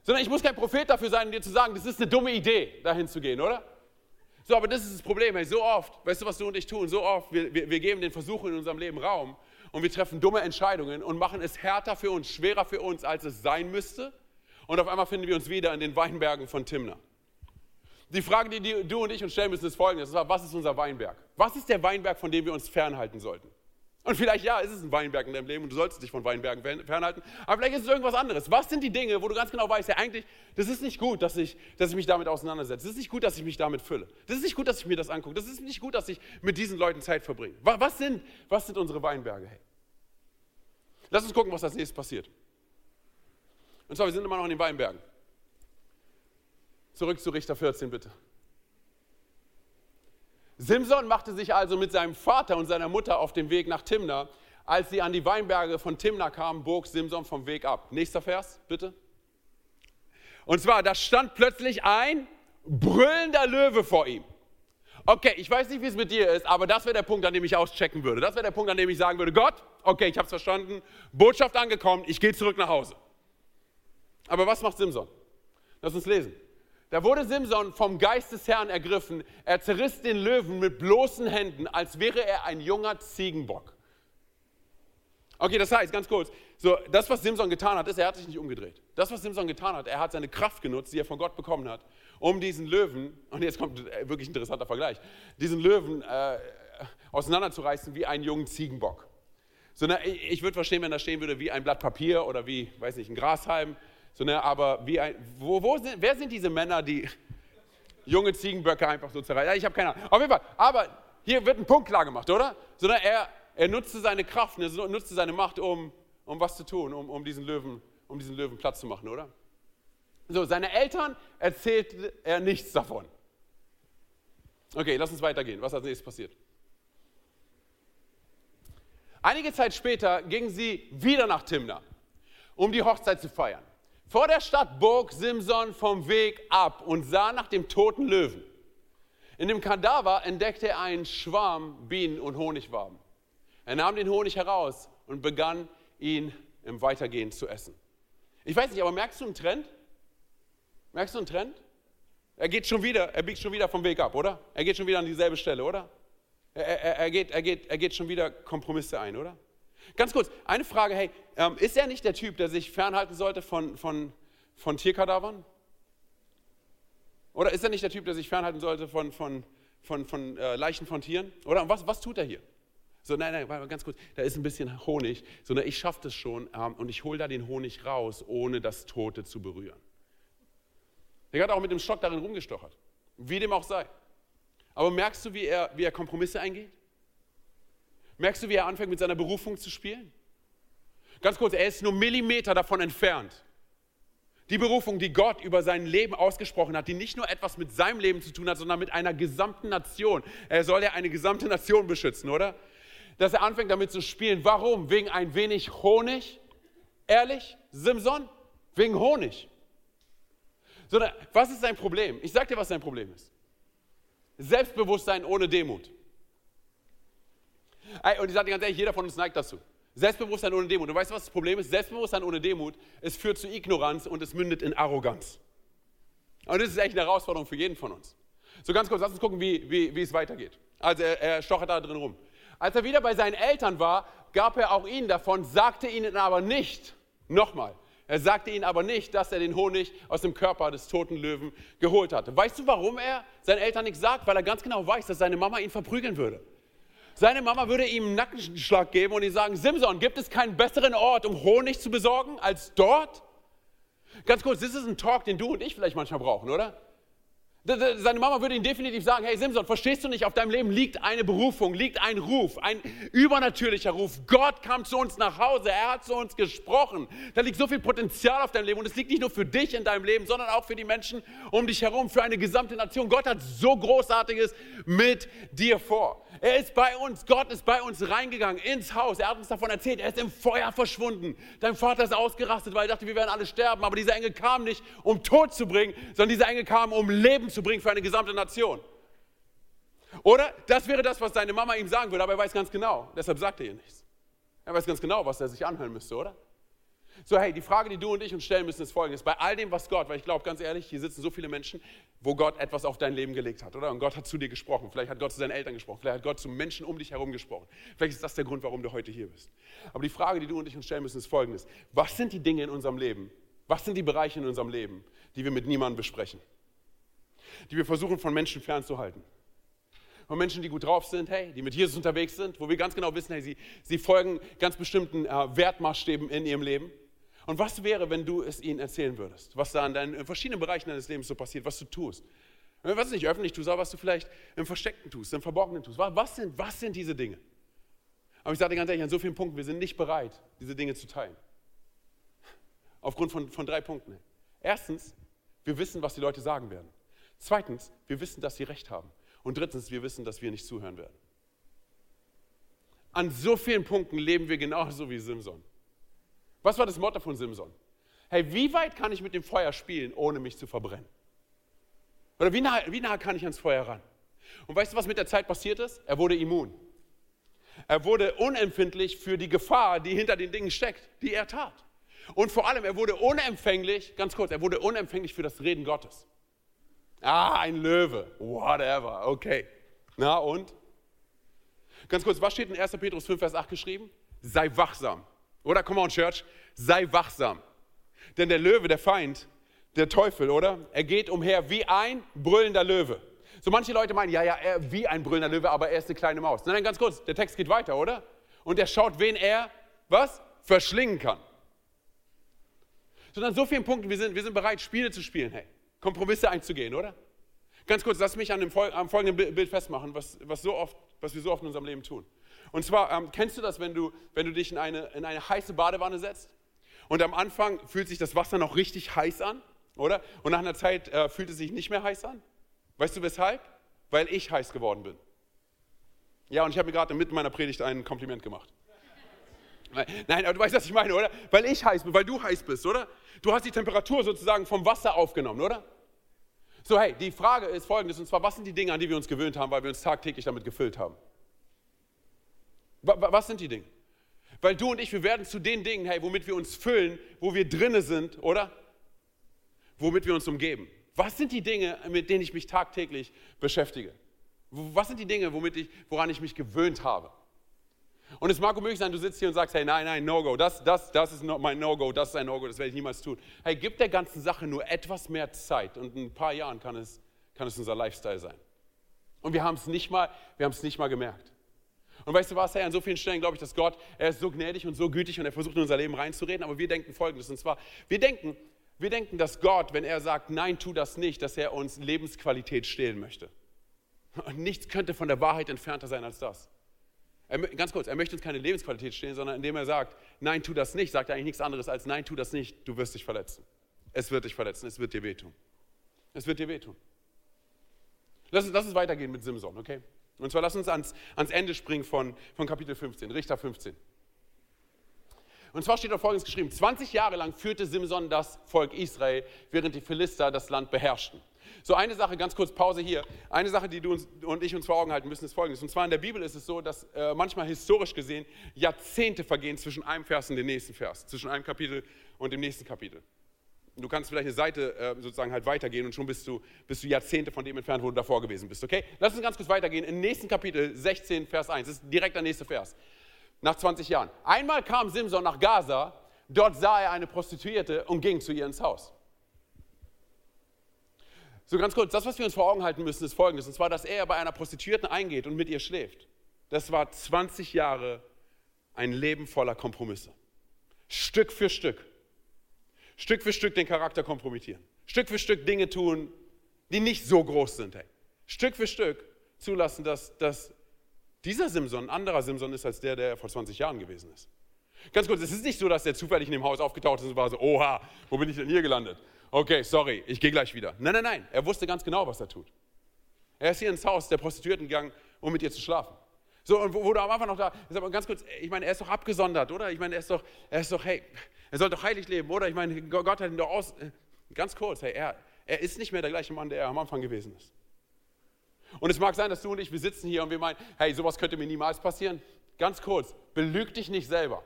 Sondern ich muss kein Prophet dafür sein, um dir zu sagen, das ist eine dumme Idee, dahin zu gehen, oder? So, aber das ist das Problem. Hey, so oft, weißt du, was du und ich tun? So oft, wir, wir, wir geben den Versuchen in unserem Leben Raum und wir treffen dumme Entscheidungen und machen es härter für uns, schwerer für uns, als es sein müsste. Und auf einmal finden wir uns wieder in den Weinbergen von Timna. Die Frage, die du und ich uns stellen müssen, ist folgende: Was ist unser Weinberg? Was ist der Weinberg, von dem wir uns fernhalten sollten? Und vielleicht, ja, ist es ein Weinberg in deinem Leben und du solltest dich von Weinbergen fernhalten, aber vielleicht ist es irgendwas anderes. Was sind die Dinge, wo du ganz genau weißt, ja eigentlich, das ist nicht gut, dass ich, dass ich mich damit auseinandersetze. Das ist nicht gut, dass ich mich damit fülle. Das ist nicht gut, dass ich mir das angucke. Das ist nicht gut, dass ich mit diesen Leuten Zeit verbringe. Was sind, was sind unsere Weinberge? Hey? Lass uns gucken, was als nächstes passiert. Und zwar, wir sind immer noch in den Weinbergen. Zurück zu Richter 14, bitte. Simson machte sich also mit seinem Vater und seiner Mutter auf den Weg nach Timna. Als sie an die Weinberge von Timna kamen, bog Simson vom Weg ab. Nächster Vers, bitte. Und zwar, da stand plötzlich ein brüllender Löwe vor ihm. Okay, ich weiß nicht, wie es mit dir ist, aber das wäre der Punkt, an dem ich auschecken würde. Das wäre der Punkt, an dem ich sagen würde, Gott, okay, ich habe es verstanden, Botschaft angekommen, ich gehe zurück nach Hause. Aber was macht Simson? Lass uns lesen. Da wurde Simson vom Geist des Herrn ergriffen. Er zerriss den Löwen mit bloßen Händen, als wäre er ein junger Ziegenbock. Okay, das heißt, ganz kurz, so, das, was Simson getan hat, ist, er hat sich nicht umgedreht. Das, was Simson getan hat, er hat seine Kraft genutzt, die er von Gott bekommen hat, um diesen Löwen, und jetzt kommt ein wirklich interessanter Vergleich, diesen Löwen äh, auseinanderzureißen wie einen jungen Ziegenbock. So, na, ich, ich würde verstehen, wenn da stehen würde, wie ein Blatt Papier oder wie, weiß nicht, ein Grashalm so, ne, aber wie ein, wo, wo sind, wer sind diese Männer, die junge Ziegenböcke einfach so zerreißen? Ich habe keine Ahnung. Auf jeden Fall, aber hier wird ein Punkt klar gemacht, oder? Sondern er, er nutzte seine Kraft, er nutzte seine Macht, um, um was zu tun, um, um, diesen Löwen, um diesen Löwen Platz zu machen, oder? So, seine Eltern erzählte er nichts davon. Okay, lass uns weitergehen. Was als nächstes passiert? Einige Zeit später gingen sie wieder nach Timna, um die Hochzeit zu feiern. Vor der Stadt bog Simson vom Weg ab und sah nach dem toten Löwen. In dem Kadaver entdeckte er einen Schwarm Bienen und Honigwaben. Er nahm den Honig heraus und begann ihn im Weitergehen zu essen. Ich weiß nicht, aber merkst du einen Trend? Merkst du einen Trend? Er geht schon wieder, er biegt schon wieder vom Weg ab, oder? Er geht schon wieder an dieselbe Stelle, oder? Er, er, er, geht, er, geht, er geht schon wieder Kompromisse ein, oder? Ganz kurz, eine Frage, hey, ähm, ist er nicht der Typ, der sich fernhalten sollte von, von, von Tierkadavern? Oder ist er nicht der Typ, der sich fernhalten sollte von, von, von, von äh, Leichen von Tieren? Oder was, was tut er hier? So, nein, nein, ganz kurz, da ist ein bisschen Honig, sondern ich schaffe das schon ähm, und ich hole da den Honig raus, ohne das Tote zu berühren. Der hat auch mit dem Stock darin rumgestochert. Wie dem auch sei. Aber merkst du, wie er, wie er Kompromisse eingeht? Merkst du, wie er anfängt, mit seiner Berufung zu spielen? Ganz kurz, er ist nur Millimeter davon entfernt. Die Berufung, die Gott über sein Leben ausgesprochen hat, die nicht nur etwas mit seinem Leben zu tun hat, sondern mit einer gesamten Nation. Er soll ja eine gesamte Nation beschützen, oder? Dass er anfängt damit zu spielen. Warum? Wegen ein wenig Honig? Ehrlich, Simson? Wegen Honig. Sondern, was ist sein Problem? Ich sage dir, was sein Problem ist. Selbstbewusstsein ohne Demut. Und ich sage dir ganz ehrlich, jeder von uns neigt dazu. Selbstbewusstsein ohne Demut. Und weißt du, was das Problem ist? Selbstbewusstsein ohne Demut, es führt zu Ignoranz und es mündet in Arroganz. Und das ist echt eine Herausforderung für jeden von uns. So ganz kurz, lass uns gucken, wie, wie, wie es weitergeht. Also er, er stochert da drin rum. Als er wieder bei seinen Eltern war, gab er auch ihnen davon, sagte ihnen aber nicht, nochmal, er sagte ihnen aber nicht, dass er den Honig aus dem Körper des toten Löwen geholt hatte. Weißt du, warum er seinen Eltern nichts sagt? Weil er ganz genau weiß, dass seine Mama ihn verprügeln würde. Seine Mama würde ihm einen Nackenschlag geben und ihm sagen, Simson, gibt es keinen besseren Ort, um Honig zu besorgen, als dort? Ganz kurz, das ist ein Talk, den du und ich vielleicht manchmal brauchen, oder? Seine Mama würde ihm definitiv sagen, hey Simson, verstehst du nicht, auf deinem Leben liegt eine Berufung, liegt ein Ruf, ein übernatürlicher Ruf. Gott kam zu uns nach Hause, er hat zu uns gesprochen. Da liegt so viel Potenzial auf deinem Leben und es liegt nicht nur für dich in deinem Leben, sondern auch für die Menschen um dich herum, für eine gesamte Nation. Gott hat so Großartiges mit dir vor. Er ist bei uns, Gott ist bei uns reingegangen ins Haus. Er hat uns davon erzählt, er ist im Feuer verschwunden. Dein Vater ist ausgerastet, weil er dachte, wir werden alle sterben. Aber dieser Engel kam nicht, um Tod zu bringen, sondern dieser Engel kam, um Leben zu bringen für eine gesamte Nation. Oder? Das wäre das, was deine Mama ihm sagen würde, aber er weiß ganz genau. Deshalb sagt er ihr nichts. Er weiß ganz genau, was er sich anhören müsste, oder? So, hey, die Frage, die du und ich uns stellen müssen, ist folgendes. Bei all dem, was Gott, weil ich glaube, ganz ehrlich, hier sitzen so viele Menschen, wo Gott etwas auf dein Leben gelegt hat, oder? Und Gott hat zu dir gesprochen. Vielleicht hat Gott zu deinen Eltern gesprochen. Vielleicht hat Gott zu Menschen um dich herum gesprochen. Vielleicht ist das der Grund, warum du heute hier bist. Aber die Frage, die du und ich uns stellen müssen, ist folgendes. Was sind die Dinge in unserem Leben? Was sind die Bereiche in unserem Leben, die wir mit niemandem besprechen? Die wir versuchen, von Menschen fernzuhalten? von Menschen, die gut drauf sind, hey, die mit Jesus unterwegs sind, wo wir ganz genau wissen, hey, sie, sie folgen ganz bestimmten äh, Wertmaßstäben in ihrem Leben. Und was wäre, wenn du es ihnen erzählen würdest, was da in, deinen, in verschiedenen Bereichen deines Lebens so passiert, was du tust? Was nicht öffentlich tust, aber was du vielleicht im Versteckten tust, im Verborgenen tust. Was sind, was sind diese Dinge? Aber ich sage dir ganz ehrlich, an so vielen Punkten, wir sind nicht bereit, diese Dinge zu teilen. Aufgrund von, von drei Punkten. Erstens, wir wissen, was die Leute sagen werden. Zweitens, wir wissen, dass sie recht haben. Und drittens, wir wissen, dass wir nicht zuhören werden. An so vielen Punkten leben wir genauso wie Simson. Was war das Motto von Simson? Hey, wie weit kann ich mit dem Feuer spielen, ohne mich zu verbrennen? Oder wie nah, wie nah kann ich ans Feuer ran? Und weißt du, was mit der Zeit passiert ist? Er wurde immun. Er wurde unempfindlich für die Gefahr, die hinter den Dingen steckt, die er tat. Und vor allem, er wurde unempfänglich, ganz kurz, er wurde unempfänglich für das Reden Gottes. Ah, ein Löwe, whatever, okay. Na und? Ganz kurz, was steht in 1. Petrus 5, Vers 8 geschrieben? Sei wachsam. Oder, come on, Church, sei wachsam. Denn der Löwe, der Feind, der Teufel, oder? Er geht umher wie ein brüllender Löwe. So manche Leute meinen, ja, ja, er wie ein brüllender Löwe, aber er ist eine kleine Maus. Nein, nein, ganz kurz, der Text geht weiter, oder? Und er schaut, wen er, was? Verschlingen kann. Sondern so vielen Punkten, wir sind, wir sind bereit, Spiele zu spielen, hey. Kompromisse einzugehen, oder? Ganz kurz, lass mich an dem am folgenden Bild festmachen, was, was, so oft, was wir so oft in unserem Leben tun. Und zwar, ähm, kennst du das, wenn du, wenn du dich in eine, in eine heiße Badewanne setzt? Und am Anfang fühlt sich das Wasser noch richtig heiß an, oder? Und nach einer Zeit äh, fühlt es sich nicht mehr heiß an. Weißt du weshalb? Weil ich heiß geworden bin. Ja, und ich habe mir gerade mitten meiner Predigt ein Kompliment gemacht. Nein, aber du weißt, was ich meine, oder? Weil ich heiß bin, weil du heiß bist, oder? Du hast die Temperatur sozusagen vom Wasser aufgenommen, oder? So, hey, die Frage ist folgendes, und zwar, was sind die Dinge, an die wir uns gewöhnt haben, weil wir uns tagtäglich damit gefüllt haben? Was sind die Dinge? Weil du und ich, wir werden zu den Dingen, hey, womit wir uns füllen, wo wir drinne sind, oder? Womit wir uns umgeben. Was sind die Dinge, mit denen ich mich tagtäglich beschäftige? Was sind die Dinge, womit ich, woran ich mich gewöhnt habe? Und es mag möglich sein, du sitzt hier und sagst, hey, nein, nein, No-Go, das, das, das ist mein No-Go, das ist ein No-Go, das werde ich niemals tun. Hey, gib der ganzen Sache nur etwas mehr Zeit und in ein paar Jahren kann es, kann es unser Lifestyle sein. Und wir haben es nicht mal, wir haben es nicht mal gemerkt. Und weißt du was, hey, an so vielen Stellen glaube ich, dass Gott, er ist so gnädig und so gütig und er versucht in unser Leben reinzureden, aber wir denken Folgendes, und zwar, wir denken, wir denken, dass Gott, wenn er sagt, nein, tu das nicht, dass er uns Lebensqualität stehlen möchte. Und nichts könnte von der Wahrheit entfernter sein als das. Er, ganz kurz, er möchte uns keine Lebensqualität stehlen, sondern indem er sagt, nein, tu das nicht, sagt er eigentlich nichts anderes als, nein, tu das nicht, du wirst dich verletzen. Es wird dich verletzen, es wird dir wehtun. Es wird dir wehtun. Lass, lass uns weitergehen mit Simson, okay? Und zwar lass uns ans, ans Ende springen von, von Kapitel 15, Richter 15. Und zwar steht da folgendes geschrieben: 20 Jahre lang führte Simson das Volk Israel, während die Philister das Land beherrschten. So eine Sache, ganz kurz Pause hier. Eine Sache, die du uns, und ich uns vor Augen halten müssen, ist folgendes. Und zwar in der Bibel ist es so, dass äh, manchmal historisch gesehen Jahrzehnte vergehen zwischen einem Vers und dem nächsten Vers, zwischen einem Kapitel und dem nächsten Kapitel. Du kannst vielleicht eine Seite äh, sozusagen halt weitergehen und schon bist du, bist du Jahrzehnte von dem entfernt, wo du davor gewesen bist. Okay? Lass uns ganz kurz weitergehen. Im nächsten Kapitel 16, Vers 1, das ist direkt der nächste Vers. Nach 20 Jahren. Einmal kam Simson nach Gaza, dort sah er eine Prostituierte und ging zu ihr ins Haus. So ganz kurz, das, was wir uns vor Augen halten müssen, ist folgendes. Und zwar, dass er bei einer Prostituierten eingeht und mit ihr schläft. Das war 20 Jahre ein Leben voller Kompromisse. Stück für Stück. Stück für Stück den Charakter kompromittieren. Stück für Stück Dinge tun, die nicht so groß sind. Hey. Stück für Stück zulassen, dass, dass dieser Simson ein anderer Simson ist als der, der vor 20 Jahren gewesen ist. Ganz kurz, es ist nicht so, dass der zufällig in dem Haus aufgetaucht ist und war so, oha, wo bin ich denn hier gelandet? Okay, sorry, ich gehe gleich wieder. Nein, nein, nein, er wusste ganz genau, was er tut. Er ist hier ins Haus der Prostituierten gegangen, um mit ihr zu schlafen. So, und wo, du am Anfang noch da, ist aber ganz kurz, ich meine, er ist doch abgesondert, oder? Ich meine, er ist doch, er ist doch, hey, er soll doch heilig leben, oder? Ich meine, Gott hat ihn doch aus, ganz kurz, hey, er, er ist nicht mehr der gleiche Mann, der er am Anfang gewesen ist. Und es mag sein, dass du und ich, wir sitzen hier und wir meinen, hey, sowas könnte mir niemals passieren. Ganz kurz, belüg dich nicht selber.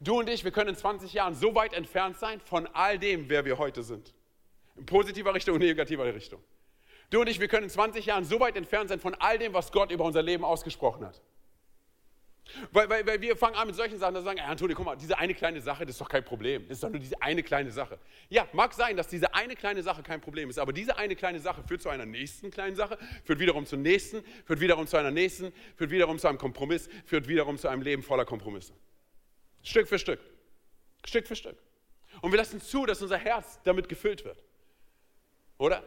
Du und ich, wir können in 20 Jahren so weit entfernt sein von all dem, wer wir heute sind. In positiver Richtung und negativer Richtung. Du und ich, wir können in 20 Jahren so weit entfernt sein von all dem, was Gott über unser Leben ausgesprochen hat. Weil, weil, weil wir fangen an mit solchen Sachen, dass wir sagen, hey, Antonio, guck mal, diese eine kleine Sache, das ist doch kein Problem. Das ist doch nur diese eine kleine Sache. Ja, mag sein, dass diese eine kleine Sache kein Problem ist, aber diese eine kleine Sache führt zu einer nächsten kleinen Sache, führt wiederum zur nächsten, führt wiederum zu einer nächsten, führt wiederum zu einem Kompromiss, führt wiederum zu einem Leben voller Kompromisse. Stück für Stück. Stück für Stück. Und wir lassen zu, dass unser Herz damit gefüllt wird. Oder?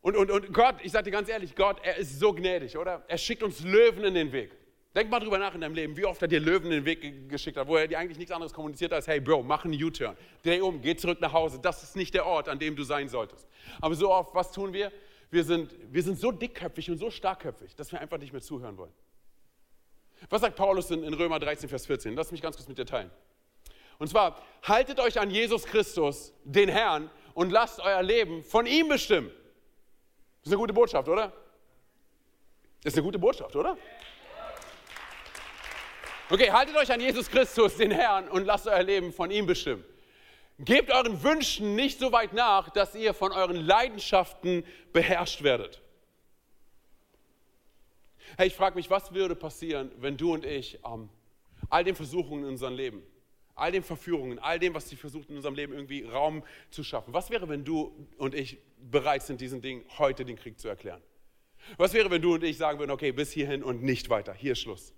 Und, und, und Gott, ich sage dir ganz ehrlich, Gott, er ist so gnädig, oder? Er schickt uns Löwen in den Weg. Denk mal drüber nach in deinem Leben, wie oft er dir Löwen den Weg geschickt hat, wo er dir eigentlich nichts anderes kommuniziert hat als, hey Bro, mach einen U-Turn, dreh um, geh zurück nach Hause. Das ist nicht der Ort, an dem du sein solltest. Aber so oft, was tun wir? Wir sind, wir sind so dickköpfig und so starkköpfig, dass wir einfach nicht mehr zuhören wollen. Was sagt Paulus in, in Römer 13, Vers 14? Lass mich ganz kurz mit dir teilen. Und zwar, haltet euch an Jesus Christus, den Herrn, und lasst euer Leben von ihm bestimmen. Das ist eine gute Botschaft, oder? Das ist eine gute Botschaft, oder? Okay, haltet euch an Jesus Christus, den Herrn, und lasst euer Leben von ihm bestimmen. Gebt euren Wünschen nicht so weit nach, dass ihr von euren Leidenschaften beherrscht werdet. Hey, ich frage mich, was würde passieren, wenn du und ich ähm, all den Versuchungen in unserem Leben, all den Verführungen, all dem, was sie versucht in unserem Leben irgendwie Raum zu schaffen, was wäre, wenn du und ich bereit sind, diesen Ding heute den Krieg zu erklären? Was wäre, wenn du und ich sagen würden, okay, bis hierhin und nicht weiter, hier ist Schluss?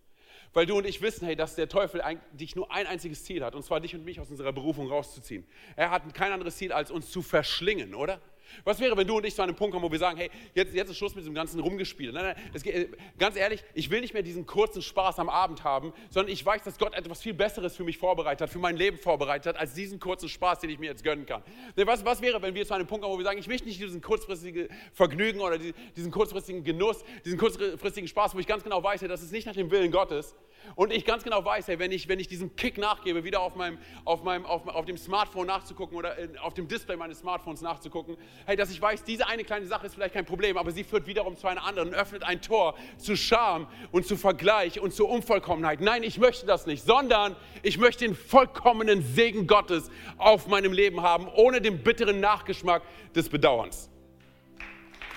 Weil du und ich wissen, hey, dass der Teufel eigentlich nur ein einziges Ziel hat, und zwar dich und mich aus unserer Berufung rauszuziehen. Er hat kein anderes Ziel, als uns zu verschlingen, oder? Was wäre, wenn du und ich zu einem Punkt kommen, wo wir sagen, hey, jetzt, jetzt ist Schluss mit diesem ganzen Rumgespiel. Nein, nein, es, äh, ganz ehrlich, ich will nicht mehr diesen kurzen Spaß am Abend haben, sondern ich weiß, dass Gott etwas viel Besseres für mich vorbereitet hat, für mein Leben vorbereitet hat, als diesen kurzen Spaß, den ich mir jetzt gönnen kann. Was, was wäre, wenn wir zu einem Punkt kommen, wo wir sagen, ich möchte nicht diesen kurzfristigen Vergnügen oder diesen kurzfristigen Genuss, diesen kurzfristigen Spaß, wo ich ganz genau weiß, das ist nicht nach dem Willen Gottes, und ich ganz genau weiß, hey, wenn, ich, wenn ich diesem Kick nachgebe, wieder auf, meinem, auf, meinem, auf, auf dem Smartphone nachzugucken oder auf dem Display meines Smartphones nachzugucken, hey, dass ich weiß, diese eine kleine Sache ist vielleicht kein Problem, aber sie führt wiederum zu einer anderen und öffnet ein Tor zu Scham und zu Vergleich und zur Unvollkommenheit. Nein, ich möchte das nicht, sondern ich möchte den vollkommenen Segen Gottes auf meinem Leben haben, ohne den bitteren Nachgeschmack des Bedauerns.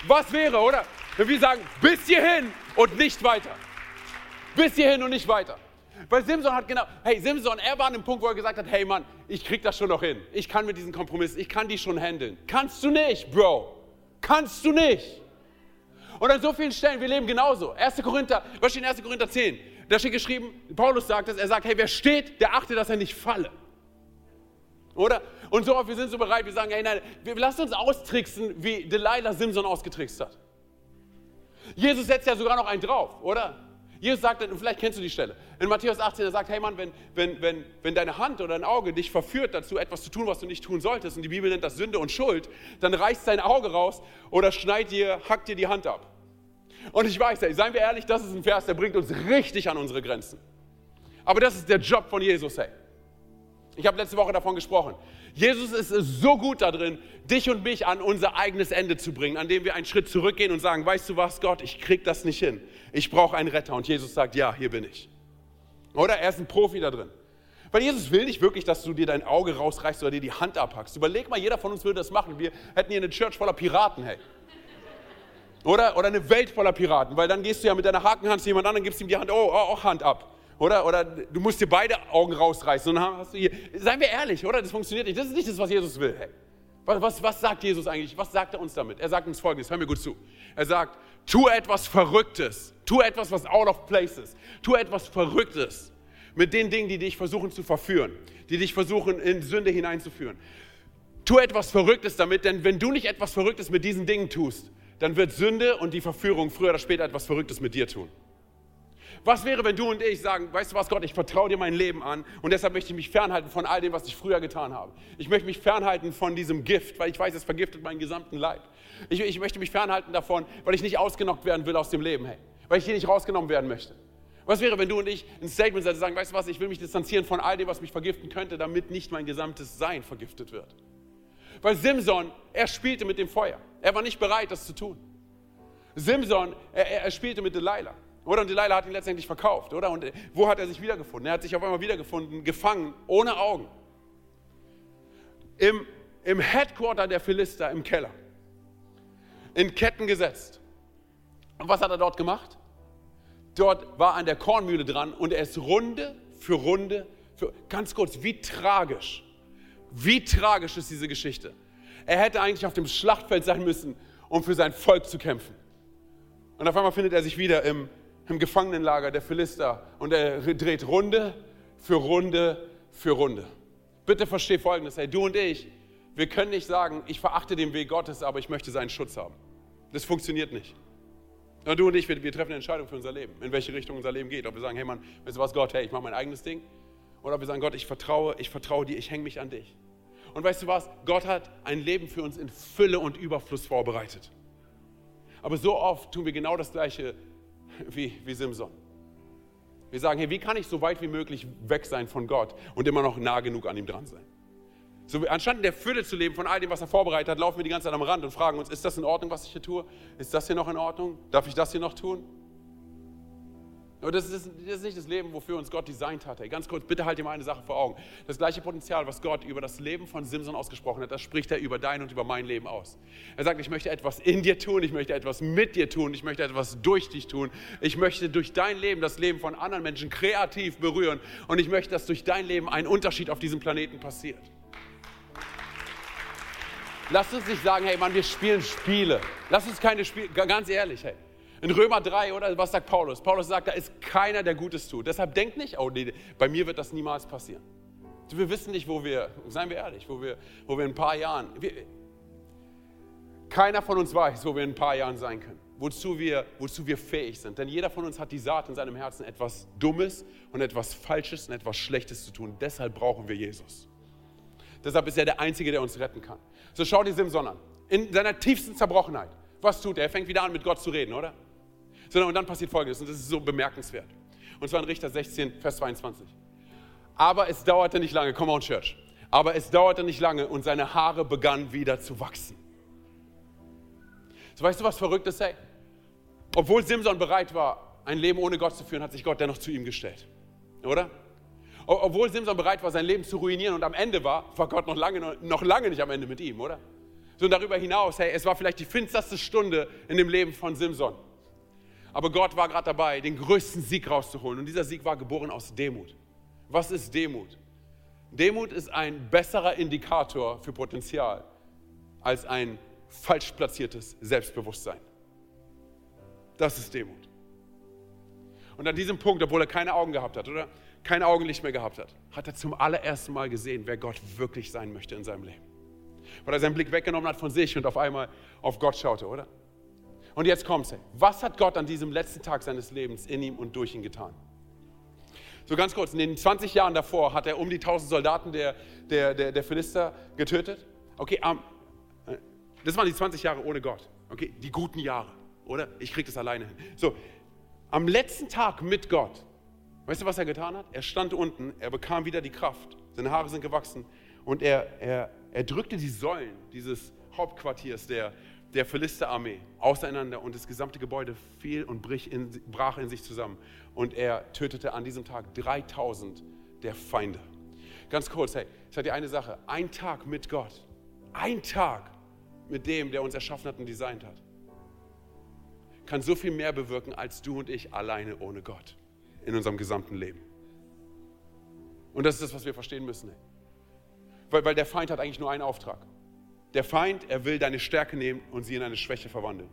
Was wäre, oder? Wenn wir sagen, bis hierhin und nicht weiter. Bis hierhin und nicht weiter. Weil Simson hat genau, hey, Simson, er war an dem Punkt, wo er gesagt hat, hey Mann, ich krieg das schon noch hin. Ich kann mit diesen Kompromissen, ich kann die schon handeln. Kannst du nicht, Bro. Kannst du nicht. Und an so vielen Stellen, wir leben genauso. 1. Korinther, was steht in 1. Korinther 10? Da steht geschrieben, Paulus sagt es, er sagt, hey, wer steht, der achte, dass er nicht falle. Oder? Und so oft, wir sind so bereit, wir sagen, hey, nein, wir lassen uns austricksen, wie Delilah Simson ausgetrickst hat. Jesus setzt ja sogar noch einen drauf, oder? Jesus sagt, und vielleicht kennst du die Stelle, in Matthäus 18, er sagt, hey Mann, wenn, wenn, wenn, wenn deine Hand oder dein Auge dich verführt dazu, etwas zu tun, was du nicht tun solltest, und die Bibel nennt das Sünde und Schuld, dann reißt dein Auge raus oder schneid dir, hackt dir die Hand ab. Und ich weiß, ey, seien wir ehrlich, das ist ein Vers, der bringt uns richtig an unsere Grenzen. Aber das ist der Job von Jesus, hey. Ich habe letzte Woche davon gesprochen. Jesus ist so gut darin, dich und mich an unser eigenes Ende zu bringen, an dem wir einen Schritt zurückgehen und sagen, weißt du was, Gott, ich krieg das nicht hin. Ich brauche einen Retter. Und Jesus sagt, ja, hier bin ich. Oder er ist ein Profi da drin. Weil Jesus will nicht wirklich, dass du dir dein Auge rausreißt oder dir die Hand abhackst. Überleg mal, jeder von uns würde das machen. Wir hätten hier eine Church voller Piraten, hey. Oder, oder eine Welt voller Piraten, weil dann gehst du ja mit deiner Hakenhand zu jemand anderem, gibst ihm die Hand, oh, auch Hand ab. Oder, oder du musst dir beide Augen rausreißen. Und hast du hier, seien wir ehrlich, oder? Das funktioniert nicht. Das ist nicht das, was Jesus will. Hey. Was, was, was sagt Jesus eigentlich? Was sagt er uns damit? Er sagt uns folgendes, hör mir gut zu. Er sagt, tu etwas Verrücktes. Tu etwas, was out of place ist. Tu etwas Verrücktes mit den Dingen, die dich versuchen zu verführen, die dich versuchen in Sünde hineinzuführen. Tu etwas Verrücktes damit, denn wenn du nicht etwas Verrücktes mit diesen Dingen tust, dann wird Sünde und die Verführung früher oder später etwas Verrücktes mit dir tun. Was wäre, wenn du und ich sagen, weißt du was, Gott, ich vertraue dir mein Leben an und deshalb möchte ich mich fernhalten von all dem, was ich früher getan habe. Ich möchte mich fernhalten von diesem Gift, weil ich weiß, es vergiftet meinen gesamten Leib. Ich, ich möchte mich fernhalten davon, weil ich nicht ausgenockt werden will aus dem Leben, hey. Weil ich hier nicht rausgenommen werden möchte. Was wäre, wenn du und ich ein Statement setzen sagen, weißt du was, ich will mich distanzieren von all dem, was mich vergiften könnte, damit nicht mein gesamtes Sein vergiftet wird. Weil Simson, er spielte mit dem Feuer. Er war nicht bereit, das zu tun. Simson, er, er spielte mit Delilah. Oder? Und Delilah hat ihn letztendlich verkauft, oder? Und wo hat er sich wiedergefunden? Er hat sich auf einmal wiedergefunden, gefangen, ohne Augen. Im, im Headquarter der Philister, im Keller. In Ketten gesetzt. Und was hat er dort gemacht? Dort war an der Kornmühle dran und er ist Runde für Runde, für, ganz kurz, wie tragisch, wie tragisch ist diese Geschichte. Er hätte eigentlich auf dem Schlachtfeld sein müssen, um für sein Volk zu kämpfen. Und auf einmal findet er sich wieder im im Gefangenenlager der Philister und er dreht Runde für Runde für Runde. Bitte versteh Folgendes, hey, du und ich, wir können nicht sagen, ich verachte den Weg Gottes, aber ich möchte seinen Schutz haben. Das funktioniert nicht. Und du und ich, wir, wir, treffen eine Entscheidung für unser Leben, in welche Richtung unser Leben geht. Ob wir sagen, hey Mann, weißt du was, Gott, hey, ich mache mein eigenes Ding. Oder ob wir sagen, Gott, ich vertraue, ich vertraue dir, ich hänge mich an dich. Und weißt du was, Gott hat ein Leben für uns in Fülle und Überfluss vorbereitet. Aber so oft tun wir genau das Gleiche wie, wie Simson. Wir sagen, hey, wie kann ich so weit wie möglich weg sein von Gott und immer noch nah genug an ihm dran sein? So, anstatt in der Fülle zu leben von all dem, was er vorbereitet hat, laufen wir die ganze Zeit am Rand und fragen uns, ist das in Ordnung, was ich hier tue? Ist das hier noch in Ordnung? Darf ich das hier noch tun? Das ist, das ist nicht das Leben, wofür uns Gott designt hat. Ganz kurz, bitte halt dir mal eine Sache vor Augen. Das gleiche Potenzial, was Gott über das Leben von Simson ausgesprochen hat, das spricht er über dein und über mein Leben aus. Er sagt, ich möchte etwas in dir tun, ich möchte etwas mit dir tun, ich möchte etwas durch dich tun. Ich möchte durch dein Leben das Leben von anderen Menschen kreativ berühren und ich möchte, dass durch dein Leben ein Unterschied auf diesem Planeten passiert. Lass uns nicht sagen, hey Mann, wir spielen Spiele. Lass uns keine Spiele, ganz ehrlich, hey. In Römer 3, oder was sagt Paulus? Paulus sagt, da ist keiner, der Gutes tut. Deshalb denkt nicht, oh nee, bei mir wird das niemals passieren. Wir wissen nicht, wo wir, seien wir ehrlich, wo wir, wo wir in ein paar Jahren, wir, Keiner von uns weiß, wo wir in ein paar Jahren sein können, wozu wir, wozu wir fähig sind. Denn jeder von uns hat die Saat in seinem Herzen, etwas Dummes und etwas Falsches und etwas Schlechtes zu tun. Deshalb brauchen wir Jesus. Deshalb ist er der Einzige, der uns retten kann. So schau dir Simson an. In seiner tiefsten Zerbrochenheit. Was tut er? Er fängt wieder an, mit Gott zu reden, oder? Sondern, und dann passiert Folgendes, und das ist so bemerkenswert. Und zwar in Richter 16, Vers 22. Aber es dauerte nicht lange, come on, Church. Aber es dauerte nicht lange und seine Haare begannen wieder zu wachsen. So, weißt du, was verrückt ist, ey? Obwohl Simson bereit war, ein Leben ohne Gott zu führen, hat sich Gott dennoch zu ihm gestellt. Oder? Obwohl Simson bereit war, sein Leben zu ruinieren und am Ende war, war Gott noch lange, noch lange nicht am Ende mit ihm, oder? So und darüber hinaus, hey, es war vielleicht die finsterste Stunde in dem Leben von Simson. Aber Gott war gerade dabei, den größten Sieg rauszuholen. Und dieser Sieg war geboren aus Demut. Was ist Demut? Demut ist ein besserer Indikator für Potenzial als ein falsch platziertes Selbstbewusstsein. Das ist Demut. Und an diesem Punkt, obwohl er keine Augen gehabt hat, oder kein Augenlicht mehr gehabt hat, hat er zum allerersten Mal gesehen, wer Gott wirklich sein möchte in seinem Leben. Weil er seinen Blick weggenommen hat von sich und auf einmal auf Gott schaute, oder? Und jetzt kommt's. Was hat Gott an diesem letzten Tag seines Lebens in ihm und durch ihn getan? So ganz kurz, in den 20 Jahren davor hat er um die 1000 Soldaten der, der, der, der Philister getötet. Okay, um, das waren die 20 Jahre ohne Gott. Okay, die guten Jahre, oder? Ich kriege das alleine hin. So, am letzten Tag mit Gott, weißt du, was er getan hat? Er stand unten, er bekam wieder die Kraft, seine Haare sind gewachsen und er, er, er drückte die Säulen dieses Hauptquartiers der, der Philisterarmee auseinander und das gesamte Gebäude fiel und in, brach in sich zusammen. Und er tötete an diesem Tag 3000 der Feinde. Ganz kurz, hey, ich sage dir eine Sache: Ein Tag mit Gott, ein Tag mit dem, der uns erschaffen hat und designt hat, kann so viel mehr bewirken als du und ich alleine ohne Gott in unserem gesamten Leben. Und das ist das, was wir verstehen müssen. Weil, weil der Feind hat eigentlich nur einen Auftrag. Der Feind, er will deine Stärke nehmen und sie in eine Schwäche verwandeln.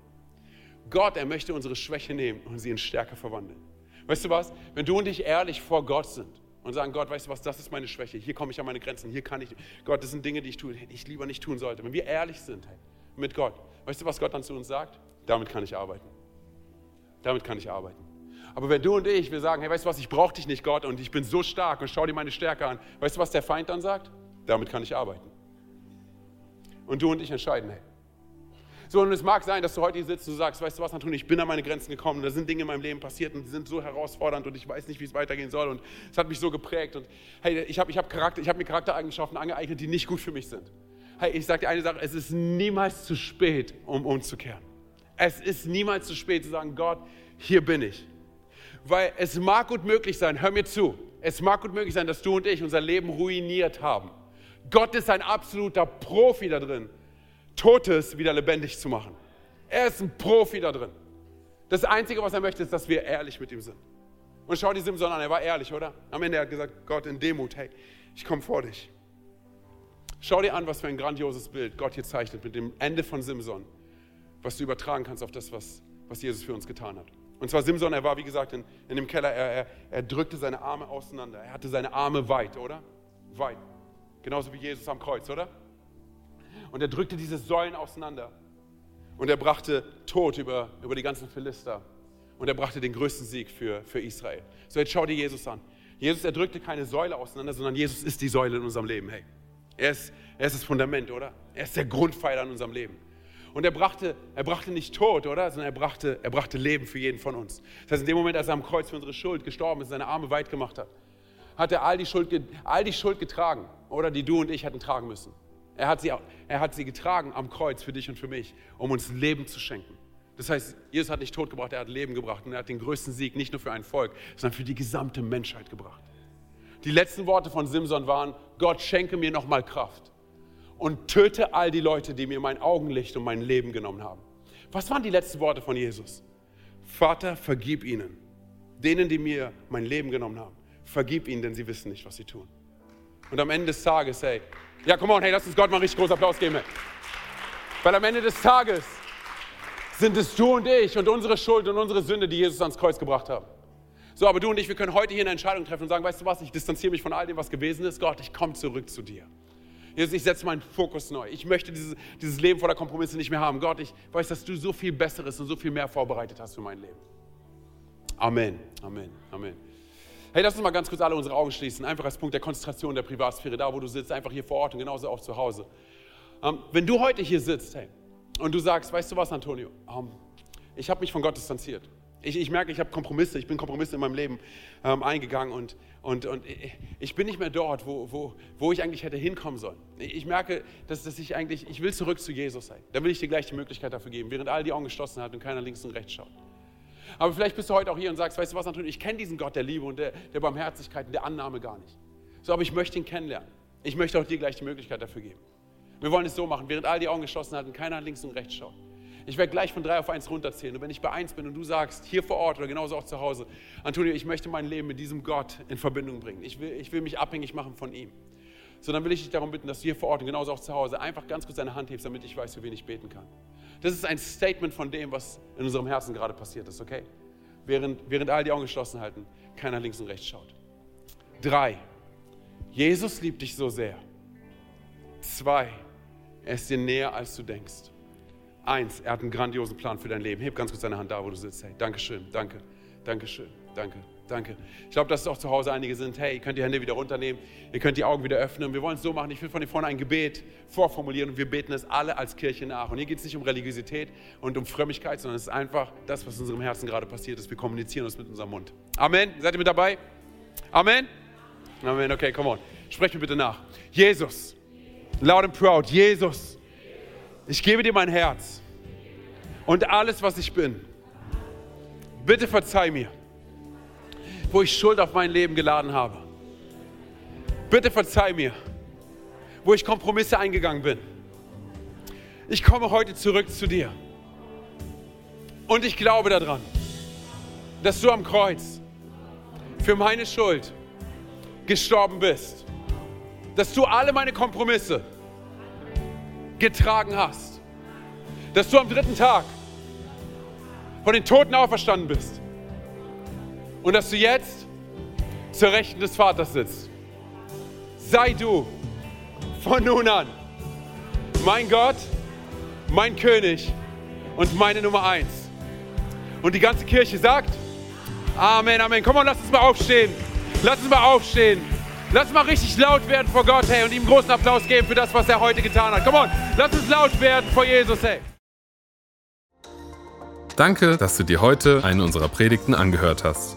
Gott, er möchte unsere Schwäche nehmen und sie in Stärke verwandeln. Weißt du was? Wenn du und ich ehrlich vor Gott sind und sagen, Gott, weißt du was, das ist meine Schwäche, hier komme ich an meine Grenzen, hier kann ich, Gott, das sind Dinge, die ich tue, die ich lieber nicht tun sollte. Wenn wir ehrlich sind mit Gott, weißt du, was Gott dann zu uns sagt? Damit kann ich arbeiten. Damit kann ich arbeiten. Aber wenn du und ich, wir sagen, hey, weißt du was, ich brauche dich nicht, Gott, und ich bin so stark und schau dir meine Stärke an, weißt du, was der Feind dann sagt? Damit kann ich arbeiten. Und du und ich entscheiden, hey, so, und es mag sein, dass du heute hier sitzt und sagst, weißt du was, Anton, ich bin an meine Grenzen gekommen, da sind Dinge in meinem Leben passiert und die sind so herausfordernd und ich weiß nicht, wie es weitergehen soll und es hat mich so geprägt und hey, ich habe ich hab habe mir Charaktereigenschaften angeeignet, die nicht gut für mich sind. Hey, ich sage dir eine Sache, es ist niemals zu spät, um umzukehren. Es ist niemals zu spät zu sagen, Gott, hier bin ich. Weil es mag gut möglich sein, hör mir zu, es mag gut möglich sein, dass du und ich unser Leben ruiniert haben. Gott ist ein absoluter Profi da drin, Totes wieder lebendig zu machen. Er ist ein Profi da drin. Das Einzige, was er möchte, ist, dass wir ehrlich mit ihm sind. Und schau die Simson an, er war ehrlich, oder? Am Ende hat er gesagt, Gott in Demut, hey, ich komme vor dich. Schau dir an, was für ein grandioses Bild Gott hier zeichnet mit dem Ende von Simson, was du übertragen kannst auf das, was, was Jesus für uns getan hat. Und zwar Simson, er war, wie gesagt, in, in dem Keller, er, er, er drückte seine Arme auseinander. Er hatte seine Arme weit, oder? Weit. Genauso wie Jesus am Kreuz, oder? Und er drückte diese Säulen auseinander. Und er brachte Tod über, über die ganzen Philister. Und er brachte den größten Sieg für, für Israel. So, jetzt schau dir Jesus an. Jesus, er drückte keine Säule auseinander, sondern Jesus ist die Säule in unserem Leben. Hey, er ist, er ist das Fundament, oder? Er ist der Grundpfeiler in unserem Leben. Und er brachte, er brachte nicht Tod, oder? Sondern er brachte, er brachte Leben für jeden von uns. Das heißt, in dem Moment, als er am Kreuz für unsere Schuld gestorben ist, seine Arme weit gemacht hat, hat er all die Schuld, all die Schuld getragen, oder? Die du und ich hätten tragen müssen. Er hat, sie, er hat sie getragen am Kreuz für dich und für mich, um uns Leben zu schenken. Das heißt, Jesus hat nicht Tod gebracht, er hat Leben gebracht und er hat den größten Sieg nicht nur für ein Volk, sondern für die gesamte Menschheit gebracht. Die letzten Worte von Simson waren, Gott schenke mir nochmal Kraft und töte all die Leute, die mir mein Augenlicht und mein Leben genommen haben. Was waren die letzten Worte von Jesus? Vater, vergib ihnen, denen, die mir mein Leben genommen haben. Vergib ihnen, denn sie wissen nicht, was sie tun. Und am Ende des Tages, hey, ja, komm on, hey, lass uns Gott mal richtig großen Applaus geben. Hey. Weil am Ende des Tages sind es du und ich und unsere Schuld und unsere Sünde, die Jesus ans Kreuz gebracht haben. So, aber du und ich, wir können heute hier eine Entscheidung treffen und sagen, weißt du was, ich distanziere mich von all dem, was gewesen ist. Gott, ich komme zurück zu dir. Jesus, ich setze meinen Fokus neu. Ich möchte dieses, dieses Leben voller Kompromisse nicht mehr haben. Gott, ich weiß, dass du so viel Besseres und so viel mehr vorbereitet hast für mein Leben. Amen, Amen, Amen. Hey, lass uns mal ganz kurz alle unsere Augen schließen. Einfach als Punkt der Konzentration der Privatsphäre, da wo du sitzt, einfach hier vor Ort und genauso auch zu Hause. Ähm, wenn du heute hier sitzt, hey, und du sagst, weißt du was, Antonio, ähm, ich habe mich von Gott distanziert. Ich, ich merke, ich habe Kompromisse, ich bin Kompromisse in meinem Leben ähm, eingegangen und, und, und ich bin nicht mehr dort, wo, wo, wo ich eigentlich hätte hinkommen sollen. Ich merke, dass, dass ich eigentlich, ich will zurück zu Jesus sein. Da will ich dir gleich die Möglichkeit dafür geben, während all die Augen geschlossen hat und keiner links und rechts schaut. Aber vielleicht bist du heute auch hier und sagst, weißt du was, Antonio, ich kenne diesen Gott der Liebe und der, der Barmherzigkeit und der Annahme gar nicht. So, aber ich möchte ihn kennenlernen. Ich möchte auch dir gleich die Möglichkeit dafür geben. Wir wollen es so machen, während all die Augen geschlossen hat und keiner links und rechts schaut. Ich werde gleich von drei auf eins runterzählen. Und wenn ich bei eins bin und du sagst, hier vor Ort oder genauso auch zu Hause, Antonio, ich möchte mein Leben mit diesem Gott in Verbindung bringen. Ich will, ich will mich abhängig machen von ihm. So, dann will ich dich darum bitten, dass du hier vor Ort und genauso auch zu Hause einfach ganz kurz deine Hand hebst, damit ich weiß, für wen ich beten kann. Das ist ein Statement von dem, was in unserem Herzen gerade passiert ist, okay? Während, während all die Augen geschlossen halten, keiner links und rechts schaut. Drei, Jesus liebt dich so sehr. Zwei, er ist dir näher, als du denkst. Eins, er hat einen grandiosen Plan für dein Leben. Heb ganz kurz deine Hand da, wo du sitzt. Hey, Dankeschön, danke, Dankeschön, danke, danke. Ich glaube, dass es auch zu Hause einige sind. Hey, ihr könnt die Hände wieder runternehmen, ihr könnt die Augen wieder öffnen. Wir wollen es so machen. Ich will von dir vorne ein Gebet vorformulieren und wir beten es alle als Kirche nach. Und hier geht es nicht um Religiosität und um Frömmigkeit, sondern es ist einfach das, was in unserem Herzen gerade passiert ist. Wir kommunizieren uns mit unserem Mund. Amen. Seid ihr mit dabei? Amen. Amen. Okay, come on. Sprecht mir bitte nach. Jesus. Loud and proud. Jesus ich gebe dir mein Herz und alles, was ich bin. Bitte verzeih mir, wo ich Schuld auf mein Leben geladen habe. Bitte verzeih mir, wo ich Kompromisse eingegangen bin. Ich komme heute zurück zu dir. Und ich glaube daran, dass du am Kreuz für meine Schuld gestorben bist. Dass du alle meine Kompromisse getragen hast. Dass du am dritten Tag von den Toten auferstanden bist. Und dass du jetzt zur Rechten des Vaters sitzt. Sei du von nun an mein Gott, mein König und meine Nummer eins. Und die ganze Kirche sagt, Amen, Amen. Komm mal, lass uns mal aufstehen. Lass uns mal aufstehen. Lass mal richtig laut werden vor Gott, hey, und ihm großen Applaus geben für das, was er heute getan hat. Komm on, lass uns laut werden vor Jesus, hey. Danke, dass du dir heute eine unserer Predigten angehört hast.